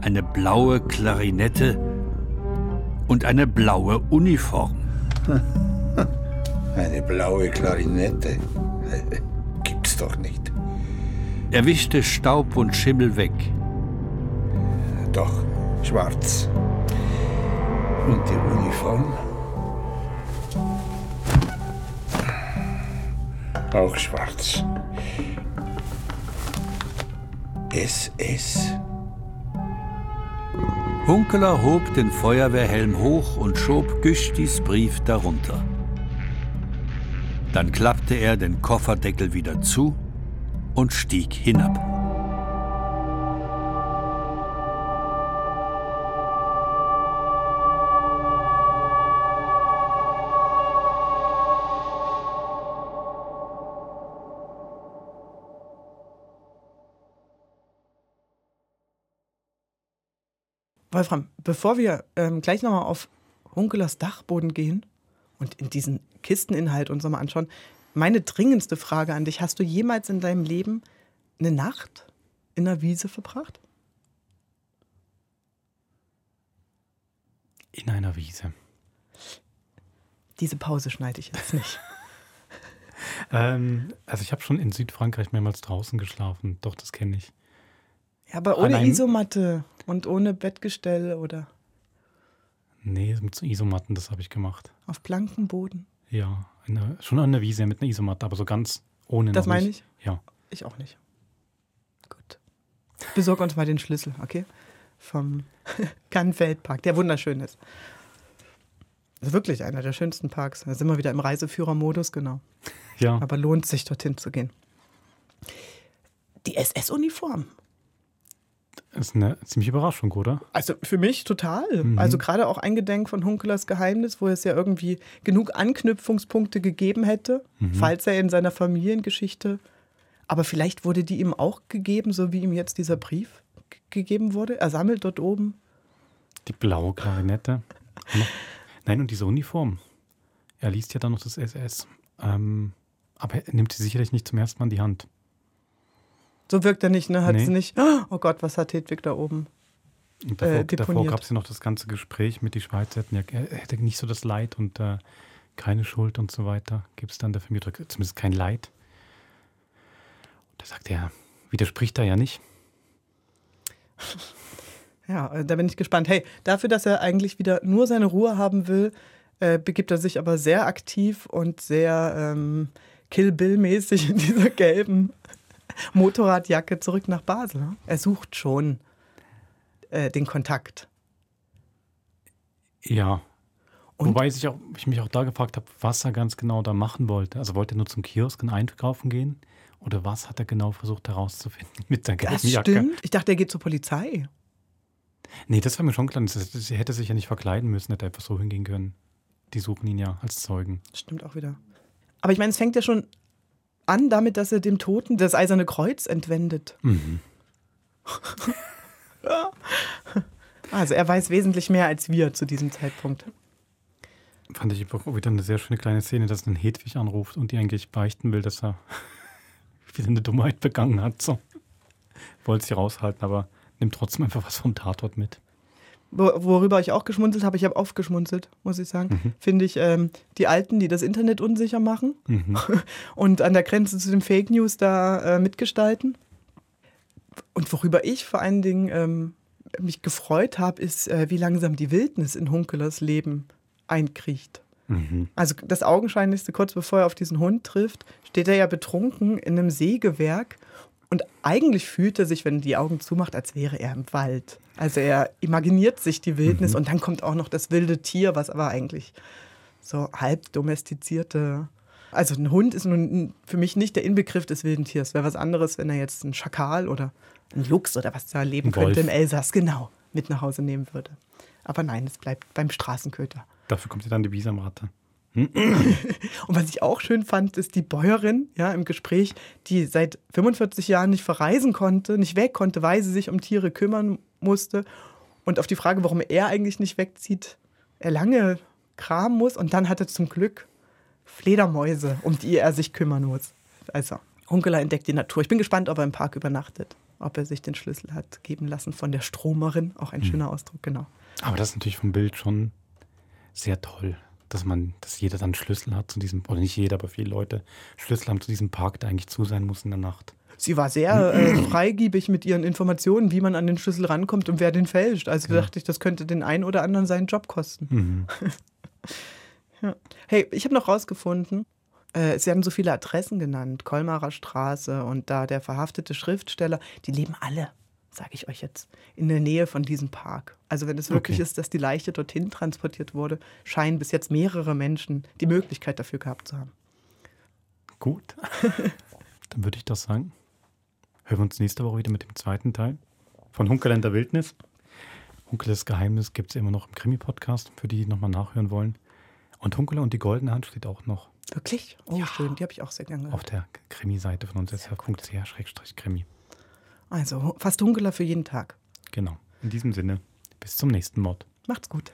eine blaue Klarinette und eine blaue Uniform. Eine blaue Klarinette? Doch nicht. Er wischte Staub und Schimmel weg. Doch, schwarz. Und die Uniform? Auch schwarz. SS. Hunkeler hob den Feuerwehrhelm hoch und schob Güstis Brief darunter. Dann klappte er den Kofferdeckel wieder zu und stieg hinab. Wolfram, bevor wir ähm, gleich nochmal auf Hunkelers Dachboden gehen und in diesen Kisteninhalt uns nochmal anschauen, meine dringendste Frage an dich: Hast du jemals in deinem Leben eine Nacht in der Wiese verbracht? In einer Wiese. Diese Pause schneide ich jetzt nicht. ähm, also ich habe schon in Südfrankreich mehrmals draußen geschlafen. Doch, das kenne ich. Ja, aber ohne Isomatte und ohne Bettgestell oder? Nee, mit so Isomatten, das habe ich gemacht. Auf blankem Boden? Ja, eine, schon an der Wiese mit einer Isomatte, aber so ganz Ohne Das meine ich? Ja. Ich auch nicht. Gut. Besorg uns mal den Schlüssel, okay? Vom Kannfeldpark, der wunderschön ist. Das ist wirklich einer der schönsten Parks. Da sind wir wieder im Reiseführermodus, genau. Ja. Aber lohnt sich, dorthin zu gehen. Die SS-Uniform. Ist eine ziemliche Überraschung, oder? Also für mich total. Mhm. Also gerade auch eingedenk von Hunkelers Geheimnis, wo es ja irgendwie genug Anknüpfungspunkte gegeben hätte, Mhm. falls er in seiner Familiengeschichte. Aber vielleicht wurde die ihm auch gegeben, so wie ihm jetzt dieser Brief gegeben wurde. Er sammelt dort oben. Die blaue Klarinette. Nein, und diese Uniform. Er liest ja dann noch das SS. Ähm, aber er nimmt sie sicherlich nicht zum ersten Mal in die Hand. So wirkt er nicht, ne? Hat Nee. sie nicht. Oh Gott, was hat Hedwig da oben? Und davor, Äh, davor gab es ja noch das ganze Gespräch mit die Schweizer. Hätten ja, er hätte nicht so das Leid und äh, keine Schuld und so weiter. Gibt es dann der Familie, zumindest kein Leid. Und da sagt er, widerspricht er ja nicht. Ja, äh, da bin ich gespannt. Hey, dafür, dass er eigentlich wieder nur seine Ruhe haben will, äh, begibt er sich aber sehr aktiv und sehr ähm, Kill Bill-mäßig in dieser gelben Motorradjacke zurück nach Basel. ne? Er sucht schon äh, den Kontakt. Ja. Wobei ich, auch, ich mich auch da gefragt habe, was er ganz genau da machen wollte. Also wollte er nur zum Kiosk und einkaufen gehen? Oder was hat er genau versucht herauszufinden mit der gelben Das Jacke? stimmt. Ich dachte, er geht zur Polizei. Nee, das war mir schon klar. Er hätte sich ja nicht verkleiden müssen, hätte einfach so hingehen können. Die suchen ihn ja als Zeugen. Stimmt auch wieder. Aber ich meine, es fängt ja schon an damit, dass er dem Toten das eiserne Kreuz entwendet. Mhm. Also er weiß wesentlich mehr als wir zu diesem Zeitpunkt. Fand ich auch wieder eine sehr schöne kleine Szene, dass dann Hedwig anruft und die eigentlich beichten will, dass er wieder eine Dummheit begangen hat. So. Wollte sie raushalten, aber nimmt trotzdem einfach was vom Tatort mit. Wo- Worüber ich auch geschmunzelt habe, ich habe oft geschmunzelt, muss ich sagen, finde ich ähm, die Alten, die das Internet unsicher machen Mhm. und an der Grenze zu den Fake News da äh, mitgestalten. Und worüber ich vor allen Dingen ähm, mich gefreut habe, ist, äh, wie langsam die Wildnis in Hunkelers Leben einkriecht. Mhm. Also das Augenscheinlichste, kurz bevor er auf diesen Hund trifft, steht er ja betrunken in einem Sägewerk und eigentlich fühlt er sich, wenn er die Augen zumacht, als wäre er im Wald. Also er imaginiert sich die Wildnis und dann kommt auch noch das wilde Tier, was aber eigentlich so halb domestizierte. Also ein Hund ist nun für mich nicht der Inbegriff des wilden Tiers. Wäre was anderes, wenn er jetzt einen Schakal oder einen Luchs oder was da leben Wolf. könnte im Elsass, genau, mit nach Hause nehmen würde. Aber nein, es bleibt beim Straßenköter. Dafür kommt ja dann die Bisamratte. Und was ich auch schön fand, ist die Bäuerin ja, im Gespräch, die seit 45 Jahren nicht verreisen konnte, nicht weg konnte, weil sie sich um Tiere kümmern musste. Und auf die Frage, warum er eigentlich nicht wegzieht, er lange kramen muss. Und dann hat er zum Glück Fledermäuse, um die er sich kümmern muss. Also, Hunkeler entdeckt die Natur. Ich bin gespannt, ob er im Park übernachtet. Ob er sich den Schlüssel hat geben lassen von der Stromerin. Auch ein schöner Ausdruck, genau. Aber das ist natürlich vom Bild schon sehr toll, dass man, dass jeder dann Schlüssel hat zu diesem, oder nicht jeder, aber viele Leute Schlüssel haben zu diesem Park, der eigentlich zu sein muss in der Nacht. Sie war sehr äh, freigiebig mit ihren Informationen, wie man an den Schlüssel rankommt und wer den fälscht. Also Genau. dachte ich, das könnte den einen oder anderen seinen Job kosten. Mhm. Ja. Hey, ich habe noch rausgefunden, äh, Sie haben so viele Adressen genannt, Kolmarer Straße und da der verhaftete Schriftsteller, die leben alle, sage ich euch jetzt, in der Nähe von diesem Park. Also wenn es wirklich Okay. ist, dass die Leiche dorthin transportiert wurde, scheinen bis jetzt mehrere Menschen die Möglichkeit dafür gehabt zu haben. Gut. Dann würde ich das sagen. Hören wir uns nächste Woche wieder mit dem zweiten Teil von Hunkerländer Wildnis. Hunkeles Geheimnis gibt es immer noch im Krimi-Podcast, für die, die nochmal nachhören wollen. Und Hunkeler und die Goldene Hand steht auch noch Wirklich? Oh, schön, die habe ich auch sehr gerne auf gehört. der Krimi-Seite von uns, srf.ch-krimi. Also fast Hunkeler für jeden Tag. Genau. In diesem Sinne, bis zum nächsten Mod. Macht's gut.